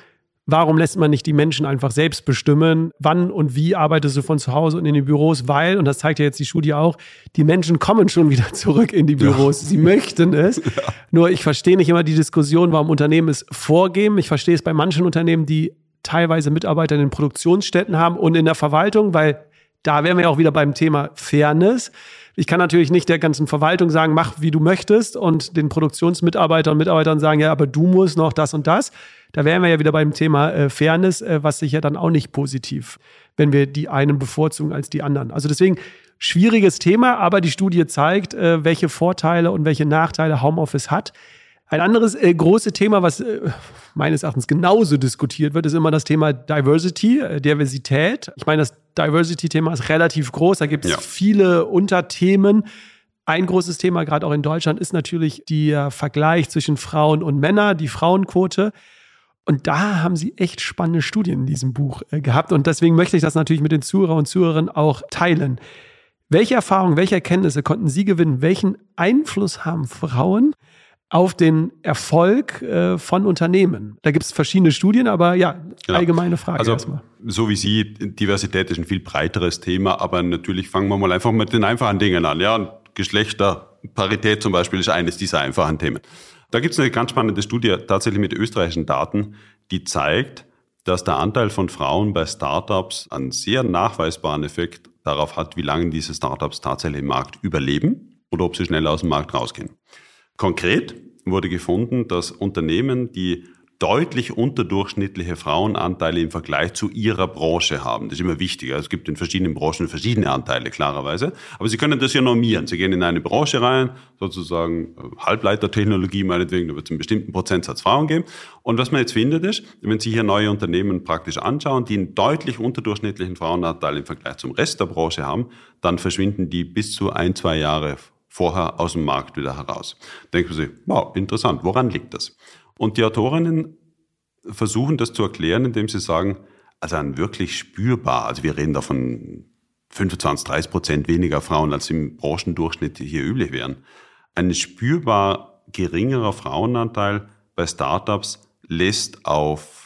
Warum lässt man nicht die Menschen einfach selbst bestimmen, wann und wie arbeitest du von zu Hause und in den Büros? Weil, und das zeigt ja jetzt die Studie auch, die Menschen kommen schon wieder (laughs) zurück in die Büros. Ja. Sie möchten es. (laughs) Ja. Nur ich verstehe nicht immer die Diskussion, warum Unternehmen es vorgeben. Ich verstehe es bei manchen Unternehmen, die teilweise Mitarbeiter in den Produktionsstätten haben und in der Verwaltung, weil da wären wir ja auch wieder beim Thema Fairness. Ich kann natürlich nicht der ganzen Verwaltung sagen, mach wie du möchtest und den Produktionsmitarbeitern und Mitarbeitern sagen, ja, aber du musst noch das und das. Da wären wir ja wieder beim Thema äh, Fairness, äh, was sich ja dann auch nicht positiv, wenn wir die einen bevorzugen als die anderen. Also deswegen schwieriges Thema, aber die Studie zeigt, äh, welche Vorteile und welche Nachteile Homeoffice hat. Ein anderes äh, großes Thema, was äh, meines Erachtens genauso diskutiert wird, ist immer das Thema Diversity, äh, Diversität. Ich meine, das Diversity-Thema ist relativ groß, da gibt es ja. viele Unterthemen. Ein großes Thema, gerade auch in Deutschland, ist natürlich der Vergleich zwischen Frauen und Männern, die Frauenquote. Und da haben sie echt spannende Studien in diesem Buch äh, gehabt. Und deswegen möchte ich das natürlich mit den Zuhörern und Zuhörern auch teilen. Welche Erfahrungen, welche Erkenntnisse konnten Sie gewinnen? Welchen Einfluss haben Frauen auf den Erfolg äh, von Unternehmen? Da gibt es verschiedene Studien, aber ja, allgemeine Frage
also, erstmal. So wie Sie, Diversität ist ein viel breiteres Thema, aber natürlich fangen wir mal einfach mit den einfachen Dingen an. Ja, Geschlechterparität zum Beispiel ist eines dieser einfachen Themen. Da gibt es eine ganz spannende Studie tatsächlich mit österreichischen Daten, die zeigt, dass der Anteil von Frauen bei Startups einen sehr nachweisbaren Effekt darauf hat, wie lange diese Startups tatsächlich im Markt überleben oder ob sie schneller aus dem Markt rausgehen. Konkret wurde gefunden, dass Unternehmen, die deutlich unterdurchschnittliche Frauenanteile im Vergleich zu ihrer Branche haben. Das ist immer wichtiger. Es gibt in verschiedenen Branchen verschiedene Anteile, klarerweise. Aber Sie können das ja normieren. Sie gehen in eine Branche rein, sozusagen äh, Halbleitertechnologie meinetwegen, da wird es einen bestimmten Prozentsatz Frauen geben. Und was man jetzt findet ist, wenn Sie hier neue Unternehmen praktisch anschauen, die einen deutlich unterdurchschnittlichen Frauenanteil im Vergleich zum Rest der Branche haben, dann verschwinden die bis zu ein, zwei Jahre vorher aus dem Markt wieder heraus. Denken Sie, wow, interessant, woran liegt das? Und die Autorinnen versuchen das zu erklären, indem sie sagen, also ein wirklich spürbar, also wir reden davon 25, 30 Prozent weniger Frauen, als im Branchendurchschnitt hier üblich wären. Ein spürbar geringerer Frauenanteil bei Startups lässt auf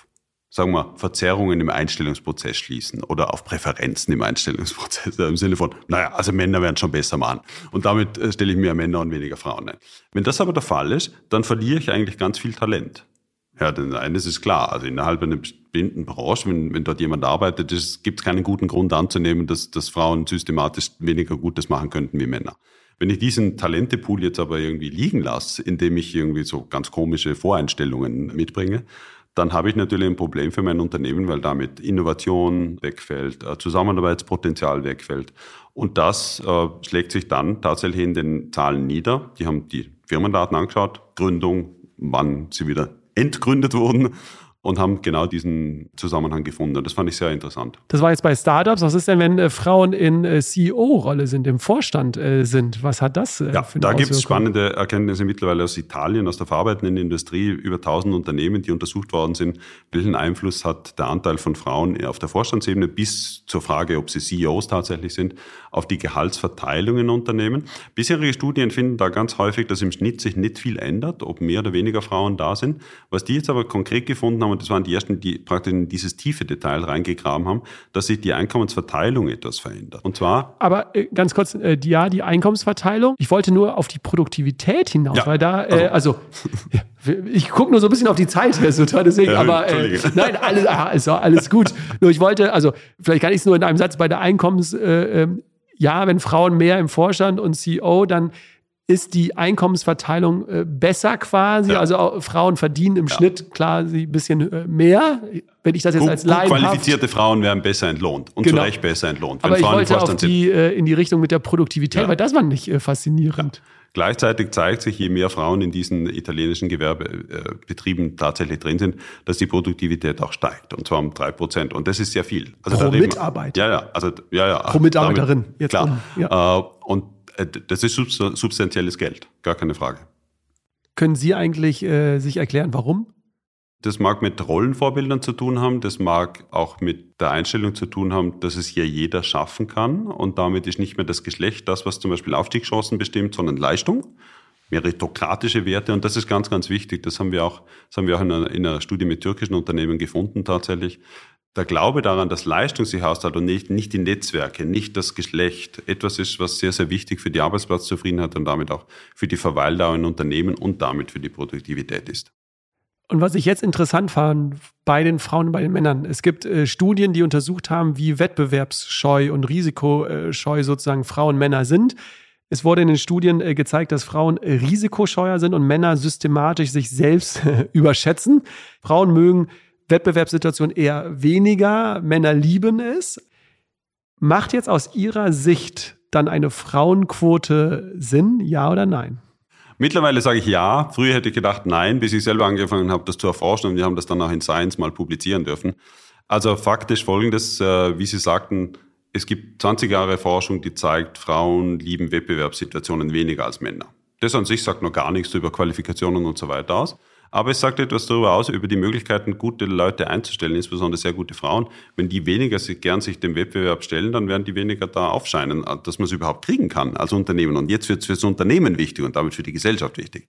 sagen wir, Verzerrungen im Einstellungsprozess schließen oder auf Präferenzen im Einstellungsprozess (laughs) im Sinne von, naja, also Männer werden schon besser machen. Und damit äh, stelle ich mehr Männer und weniger Frauen ein. Wenn das aber der Fall ist, dann verliere ich eigentlich ganz viel Talent. Ja, denn eines ist klar, also innerhalb einer bestimmten Branche, wenn, wenn dort jemand arbeitet, gibt es keinen guten Grund anzunehmen, dass, dass Frauen systematisch weniger Gutes machen könnten wie Männer. Wenn ich diesen Talentepool jetzt aber irgendwie liegen lasse, indem ich irgendwie so ganz komische Voreinstellungen mitbringe, dann habe ich natürlich ein Problem für mein Unternehmen, weil damit Innovation wegfällt, äh, Zusammenarbeitspotenzial wegfällt. Und das äh, schlägt sich dann tatsächlich in den Zahlen nieder. Die haben die Firmendaten angeschaut, Gründung, wann sie wieder (laughs) entgründet wurden und haben genau diesen Zusammenhang gefunden. Und das fand ich sehr interessant.
Das war jetzt bei Startups. Was ist denn, wenn äh, Frauen in äh, CEO-Rolle sind, im Vorstand äh, sind? Was hat das
ja, für eine Da gibt es spannende Erkenntnisse mittlerweile aus Italien, aus der verarbeitenden Industrie, über 1000 Unternehmen, die untersucht worden sind. Welchen Einfluss hat der Anteil von Frauen auf der Vorstandsebene bis zur Frage, ob sie CEOs tatsächlich sind, auf die Gehaltsverteilung in Unternehmen? Bisherige Studien finden da ganz häufig, dass im Schnitt sich nicht viel ändert, ob mehr oder weniger Frauen da sind. Was die jetzt aber konkret gefunden haben, und das waren die ersten, die praktisch in dieses tiefe Detail reingegraben haben, dass sich die Einkommensverteilung etwas verändert. Und zwar.
Aber äh, ganz kurz, äh, die, ja, die Einkommensverteilung. Ich wollte nur auf die Produktivität hinaus, ja, weil da, äh, also, also ich gucke nur so ein bisschen auf die Zeit, Resultat, deswegen, ja, aber äh, (laughs) nein, alles, also, alles gut. Nur ich wollte, also vielleicht kann ich es nur in einem Satz bei der Einkommens, äh, ähm, ja, wenn Frauen mehr im Vorstand und CEO, dann ist die Einkommensverteilung äh, besser quasi. Ja. Also Frauen verdienen im ja. Schnitt klar ein bisschen äh, mehr. Wenn ich das jetzt gut, als Laien
qualifizierte Frauen werden besser entlohnt und genau. zu Recht besser entlohnt.
Aber ich wollte auf die, äh, in die Richtung mit der Produktivität, ja. weil das war nicht äh, faszinierend.
Gleichzeitig zeigt sich, je mehr Frauen in diesen italienischen Gewerbebetrieben tatsächlich drin sind, dass die Produktivität auch steigt. Und zwar um drei Prozent. Und das ist sehr viel.
Also Pro Mitarbeiter.
Ja, ja. Also, ja, ja.
Pro Mitarbeiterin.
Damit, jetzt klar. Um, ja. Äh, und äh, das ist substanzielles Geld, gar keine Frage.
Können Sie eigentlich äh, sich erklären, warum?
Das mag mit Rollenvorbildern zu tun haben, das mag auch mit der Einstellung zu tun haben, dass es hier jeder schaffen kann und damit ist nicht mehr das Geschlecht das, was zum Beispiel Aufstiegschancen bestimmt, sondern Leistung, meritokratische Werte und das ist ganz, ganz wichtig. Das haben wir auch, das haben wir auch in einer, in einer Studie mit türkischen Unternehmen gefunden tatsächlich, der Glaube daran, dass Leistung sich auszahlt und nicht, nicht die Netzwerke, nicht das Geschlecht, etwas ist, was sehr, sehr wichtig für die Arbeitsplatzzufriedenheit und damit auch für die Verweildauer in Unternehmen und damit für die Produktivität ist.
Und was ich jetzt interessant fand bei den Frauen und bei den Männern, es gibt äh, Studien, die untersucht haben, wie wettbewerbsscheu und risikoscheu sozusagen Frauen und Männer sind. Es wurde in den Studien äh, gezeigt, dass Frauen äh, risikoscheuer sind und Männer systematisch sich selbst (laughs) überschätzen. Frauen mögen Wettbewerbssituation eher weniger, Männer lieben es. Macht jetzt aus Ihrer Sicht dann eine Frauenquote Sinn, ja oder nein?
Mittlerweile sage ich ja. Früher hätte ich gedacht nein, bis ich selber angefangen habe, das zu erforschen und wir haben das dann auch in Science mal publizieren dürfen. Also faktisch folgendes, äh, wie Sie sagten, es gibt 20 Jahre Forschung, die zeigt, Frauen lieben Wettbewerbssituationen weniger als Männer. Das an sich sagt noch gar nichts über Qualifikationen und so weiter aus. Aber es sagt etwas darüber aus, über die Möglichkeiten, gute Leute einzustellen, insbesondere sehr gute Frauen. Wenn die weniger sich, gern sich dem Wettbewerb stellen, dann werden die weniger da aufscheinen, dass man es überhaupt kriegen kann als Unternehmen. Und jetzt wird es für das Unternehmen wichtig und damit für die Gesellschaft wichtig.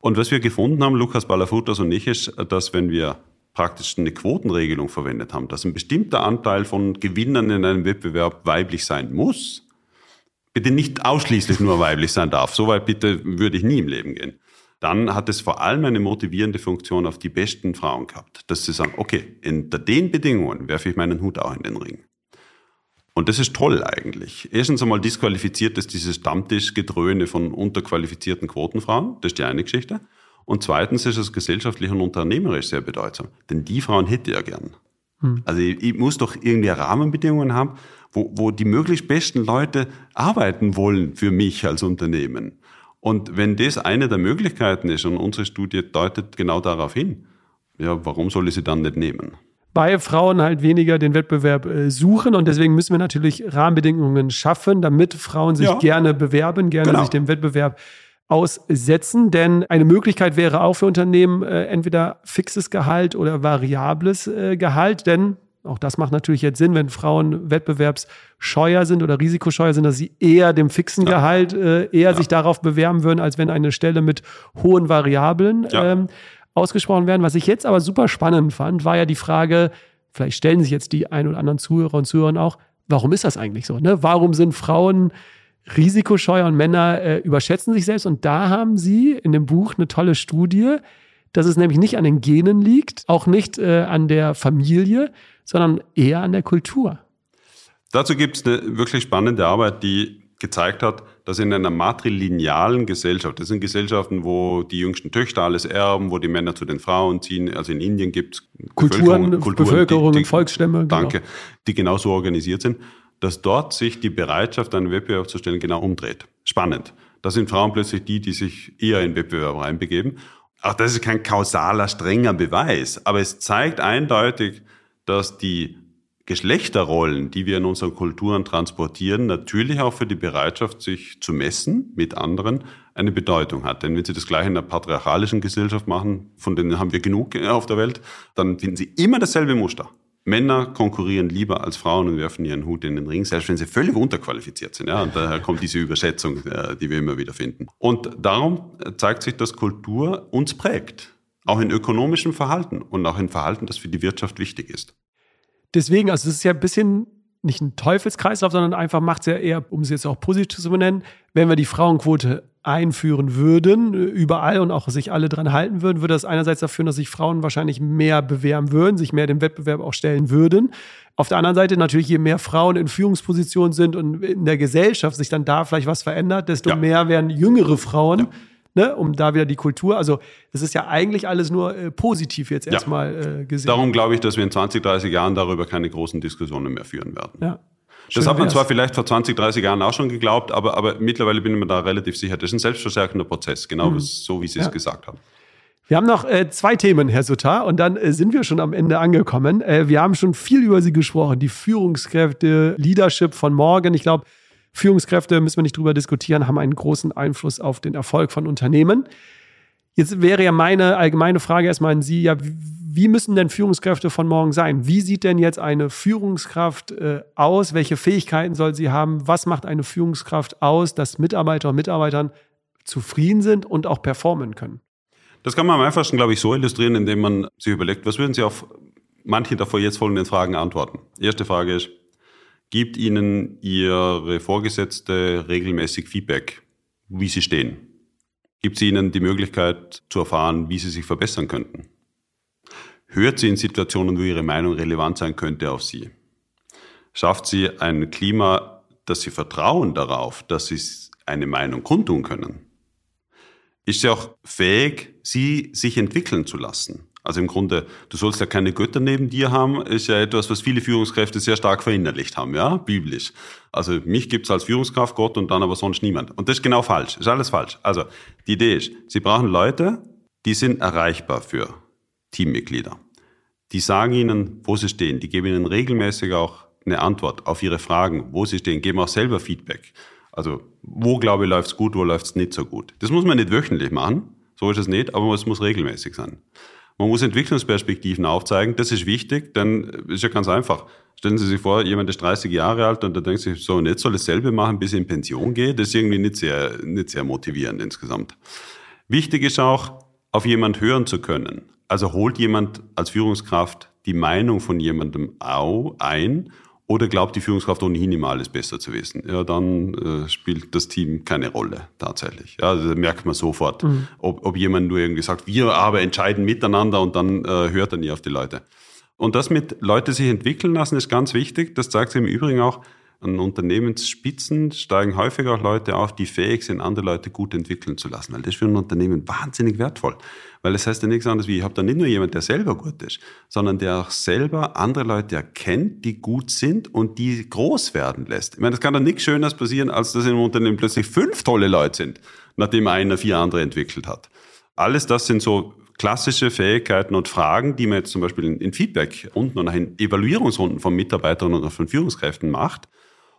Und was wir gefunden haben, Lukas Balafutas und ich, ist, dass wenn wir praktisch eine Quotenregelung verwendet haben, dass ein bestimmter Anteil von Gewinnern in einem Wettbewerb weiblich sein muss, bitte nicht ausschließlich nur weiblich sein darf. Soweit bitte würde ich nie im Leben gehen dann hat es vor allem eine motivierende Funktion auf die besten Frauen gehabt, dass sie sagen, okay, unter den Bedingungen werfe ich meinen Hut auch in den Ring. Und das ist toll eigentlich. Erstens einmal disqualifiziert es dieses Stammtischgedröhne von unterqualifizierten Quotenfrauen, das ist die eine Geschichte. Und zweitens ist es gesellschaftlich und unternehmerisch sehr bedeutsam, denn die Frauen hätte ich ja gern. Hm. Also ich, ich, muss doch irgendwie Rahmenbedingungen haben, wo, wo die möglichst besten Leute arbeiten wollen für mich als Unternehmen. Und wenn das eine der Möglichkeiten ist und unsere Studie deutet genau darauf hin, ja, warum soll ich sie dann nicht nehmen?
Weil Frauen halt weniger den Wettbewerb äh, suchen und deswegen müssen wir natürlich Rahmenbedingungen schaffen, damit Frauen sich ja. gerne bewerben, gerne genau. sich dem Wettbewerb aussetzen. Denn eine Möglichkeit wäre auch für Unternehmen äh, entweder fixes Gehalt oder variables äh, Gehalt, denn auch das macht natürlich jetzt Sinn, wenn Frauen wettbewerbsscheuer sind oder risikoscheuer sind, dass sie eher dem fixen ja. Gehalt äh, eher ja. sich darauf bewerben würden, als wenn eine Stelle mit hohen Variablen ja. ähm, ausgesprochen werden. Was ich jetzt aber super spannend fand, war ja die Frage, vielleicht stellen sich jetzt die ein oder anderen Zuhörer und Zuhörer auch, warum ist das eigentlich so? Ne? Warum sind Frauen risikoscheuer und Männer äh, überschätzen sich selbst? Und da haben sie in dem Buch eine tolle Studie, dass es nämlich nicht an den Genen liegt, auch nicht äh, an der Familie, sondern eher an der Kultur.
Dazu gibt es eine wirklich spannende Arbeit, die gezeigt hat, dass in einer matrilinealen Gesellschaft, das sind Gesellschaften, wo die jüngsten Töchter alles erben, wo die Männer zu den Frauen ziehen, also in Indien gibt es
Kulturen, Kulturen, Bevölkerung, die, die, Volksstämme.
Genau. Danke, genau. die genauso organisiert sind, dass dort sich die Bereitschaft, einen Wettbewerb zu stellen, genau umdreht. Spannend. Da sind Frauen plötzlich die, die sich eher in Wettbewerb reinbegeben. Auch das ist kein kausaler, strenger Beweis, aber es zeigt eindeutig, dass die Geschlechterrollen, die wir in unseren Kulturen transportieren, natürlich auch für die Bereitschaft, sich zu messen mit anderen, eine Bedeutung hat. Denn wenn Sie das gleiche in einer patriarchalischen Gesellschaft machen, von denen haben wir genug auf der Welt, dann finden Sie immer dasselbe Muster. Männer konkurrieren lieber als Frauen und werfen ihren Hut in den Ring, selbst wenn sie völlig unterqualifiziert sind. Ja, und daher kommt diese Überschätzung, äh, die wir immer wieder finden. Und darum zeigt sich, dass Kultur uns prägt. Auch in ökonomischem Verhalten und auch in Verhalten, das für die Wirtschaft wichtig ist.
Deswegen, also es ist ja ein bisschen nicht ein Teufelskreislauf, sondern einfach macht es ja eher, um es jetzt auch positiv zu benennen, wenn wir die Frauenquote einführen würden, überall und auch sich alle dran halten würden, würde das einerseits dafür führen, dass sich Frauen wahrscheinlich mehr bewerben würden, sich mehr dem Wettbewerb auch stellen würden. Auf der anderen Seite natürlich, je mehr Frauen in Führungspositionen sind und in der Gesellschaft sich dann da vielleicht was verändert, desto ja. mehr werden jüngere Frauen. Ja ne, um da wieder die Kultur. Also das ist ja eigentlich alles nur äh, positiv jetzt erstmal ja. äh, gesehen.
Darum glaube ich, dass wir in 20, 30 Jahren darüber keine großen Diskussionen mehr führen werden.
Ja.
das hat man zwar vielleicht vor 20, 30 Jahren auch schon geglaubt, aber, aber mittlerweile bin ich mir da relativ sicher. Das ist ein selbstverstärkender Prozess, genau mhm. so, wie Sie ja. es gesagt haben.
Wir haben noch äh, zwei Themen, Herr Sutter, und dann äh, sind wir schon am Ende angekommen. Äh, wir haben schon viel über Sie gesprochen, die Führungskräfte, Leadership von morgen. Ich glaube, Führungskräfte, müssen wir nicht drüber diskutieren, haben einen großen Einfluss auf den Erfolg von Unternehmen. Jetzt wäre ja meine allgemeine Frage erstmal an Sie, ja, wie müssen denn Führungskräfte von morgen sein? Wie sieht denn jetzt eine Führungskraft äh, aus? Welche Fähigkeiten soll sie haben? Was macht eine Führungskraft aus, dass Mitarbeiter und Mitarbeitern zufrieden sind und auch performen können?
Das kann man am einfachsten, glaube ich, so illustrieren, indem man sich überlegt, was würden Sie auf manche davor jetzt folgenden Fragen antworten? Erste Frage ist, Gibt Ihnen Ihre Vorgesetzte regelmäßig Feedback, wie Sie stehen? Gibt sie Ihnen die Möglichkeit zu erfahren, wie Sie sich verbessern könnten? Hört sie in Situationen, wo Ihre Meinung relevant sein könnte, auf Sie? Schafft sie ein Klima, dass Sie vertrauen darauf, dass Sie eine Meinung kundtun können? Ist sie auch fähig, Sie sich entwickeln zu lassen? Also im Grunde, du sollst ja keine Götter neben dir haben, ist ja etwas, was viele Führungskräfte sehr stark verinnerlicht haben, ja, biblisch. Also mich gibt's als Führungskraft Gott und dann aber sonst niemand. Und das ist genau falsch, ist alles falsch. Also die Idee ist, sie brauchen Leute, die sind erreichbar für Teammitglieder. Die sagen ihnen, wo sie stehen, die geben ihnen regelmäßig auch eine Antwort auf ihre Fragen, wo sie stehen, geben auch selber Feedback. Also wo, glaube ich, läuft's gut, wo läuft's nicht so gut. Das muss man nicht wöchentlich machen, so ist es nicht, aber es muss regelmäßig sein. Man muss Entwicklungsperspektiven aufzeigen. Das ist wichtig, denn ist ja ganz einfach. Stellen Sie sich vor, jemand ist 30 Jahre alt und da denkt sich, so, und jetzt soll dasselbe machen, bis er in Pension geht. Das ist irgendwie nicht sehr, nicht sehr motivierend insgesamt. Wichtig ist auch, auf jemand hören zu können. Also holt jemand als Führungskraft die Meinung von jemandem ein oder glaubt die Führungskraft ohnehin immer alles besser zu wissen, ja, dann äh, spielt das Team keine Rolle tatsächlich. Ja, also, da merkt man sofort, mhm. ob, ob jemand nur irgendwie sagt, wir aber entscheiden miteinander und dann äh, hört er nie auf die Leute. Und das mit Leute sich entwickeln lassen ist ganz wichtig. Das zeigt sich im Übrigen auch, an Unternehmensspitzen steigen häufig auch Leute auf, die fähig sind, andere Leute gut entwickeln zu lassen. Weil das ist für ein Unternehmen wahnsinnig wertvoll. Weil das heißt ja nichts anderes wie, ich habe da nicht nur jemand, der selber gut ist, sondern der auch selber andere Leute erkennt, die gut sind und die groß werden lässt. Ich meine, das kann doch nichts Schöneres passieren, als dass in einem Unternehmen plötzlich fünf tolle Leute sind, nachdem einer vier andere entwickelt hat. Alles das sind so klassische Fähigkeiten und Fragen, die man jetzt zum Beispiel in, Feedback-Runden und in Evaluierungsrunden von Mitarbeitern oder von Führungskräften macht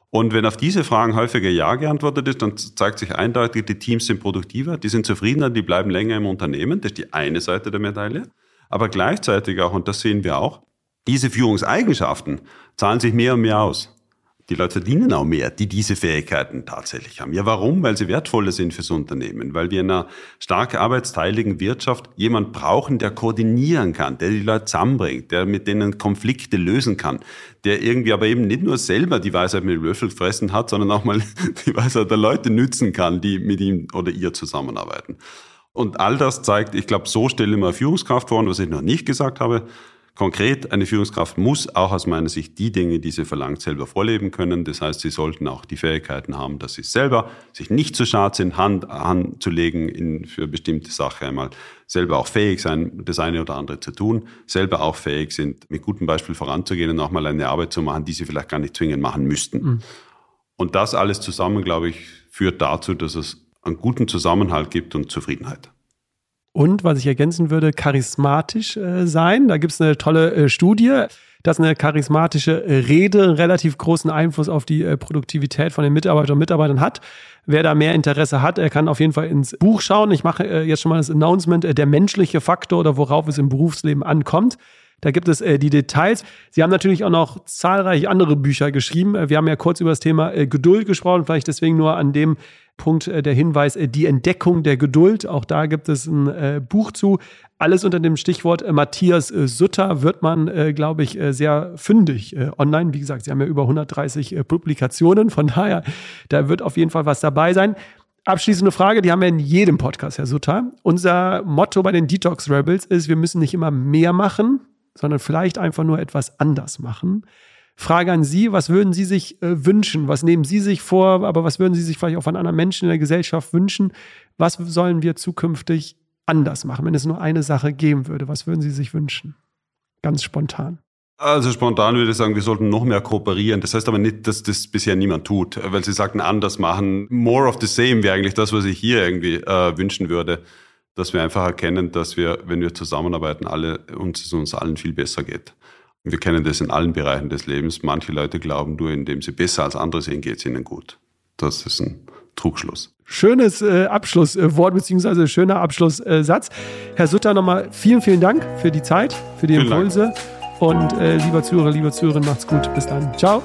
und wenn auf diese Fragen häufiger Ja geantwortet ist, dann zeigt sich eindeutig, die Teams sind produktiver, die sind zufriedener, die bleiben länger im Unternehmen. Das ist die eine Seite der Medaille. Aber gleichzeitig auch, und das sehen wir auch, diese Führungseigenschaften zahlen sich mehr und mehr aus die Leute verdienen auch mehr, die diese Fähigkeiten tatsächlich haben. Ja, warum? Weil sie wertvoller sind fürs Unternehmen, weil wir in einer stark arbeitsteiligen Wirtschaft jemand brauchen, der koordinieren kann, der die Leute zusammenbringt, der mit denen Konflikte lösen kann, der irgendwie aber eben nicht nur selber die Weisheit mit dem Löffel fressen hat, sondern auch mal (laughs) die Weisheit der Leute nützen kann, die mit ihm oder ihr zusammenarbeiten. Und all das zeigt, ich glaube, so stelle ich mir Führungskraft vor, und was ich noch nicht gesagt habe, Konkret, eine Führungskraft muss auch aus meiner Sicht die Dinge, die sie verlangt, selber vorleben können. Das heißt, sie sollten auch die Fähigkeiten haben, dass sie selber sich nicht zu schade sind, Hand anzulegen in, für bestimmte Sachen einmal, selber auch fähig sein, das eine oder andere zu tun, selber auch fähig sind, mit gutem Beispiel voranzugehen und auch mal eine Arbeit zu machen, die sie vielleicht gar nicht zwingend machen müssten. Mhm. Und das alles zusammen, glaube ich, führt dazu, dass es einen guten Zusammenhalt gibt und Zufriedenheit.
Und, was ich ergänzen würde, charismatisch äh, sein. Da gibt es eine tolle äh, Studie, dass eine charismatische Rede relativ großen Einfluss auf die äh, Produktivität von den Mitarbeitern und Mitarbeitern hat. Wer da mehr Interesse hat, er kann auf jeden Fall ins Buch schauen. Ich mache äh, jetzt schon mal das Announcement, äh, der menschliche Faktor oder worauf es im Berufsleben ankommt. Da gibt es äh, die Details. Sie haben natürlich auch noch zahlreiche andere Bücher geschrieben. Äh, wir haben ja kurz über das Thema äh, Geduld gesprochen, vielleicht deswegen nur an dem Punkt äh, der Hinweis, äh, die Entdeckung der Geduld. Auch da gibt es ein äh, Buch zu. Alles unter dem Stichwort Matthias Sutter wird man, glaube ich, sehr fündig online. Wie gesagt, Sie haben ja über 130 Publikationen. Von daher, da wird auf jeden Fall was dabei sein. Abschließende Frage, die haben wir in jedem Podcast, Herr Sutter. Unser Motto bei den Detox Rebels ist, wir müssen nicht immer mehr machen, sondern vielleicht einfach nur etwas anders machen. Frage an Sie, was würden Sie sich äh, wünschen? Was nehmen Sie sich vor, aber was würden Sie sich vielleicht auch von anderen Menschen in der Gesellschaft wünschen? Was sollen wir zukünftig anders machen, wenn es nur eine Sache geben würde? Was würden Sie sich wünschen? Ganz spontan.
Also spontan würde ich sagen, wir sollten noch mehr kooperieren. Das heißt aber nicht, dass das bisher niemand tut, weil Sie sagten, anders machen. More of the same wäre eigentlich das, was ich hier irgendwie äh, wünschen würde dass wir einfach erkennen, dass wir, wenn wir zusammenarbeiten, alle, uns, es uns allen viel besser geht. Wir kennen das in allen Bereichen des Lebens. Manche Leute glauben, nur indem sie besser als andere sehen, geht es ihnen gut. Das ist ein Trugschluss.
Schönes äh, Abschlusswort beziehungsweise schöner Abschlusssatz. Herr Sutter, nochmal vielen, vielen Dank für die Zeit, für die Impulse. Und äh, lieber Zuhörer, lieber Zuhörerin, macht's gut. Bis dann. Ciao.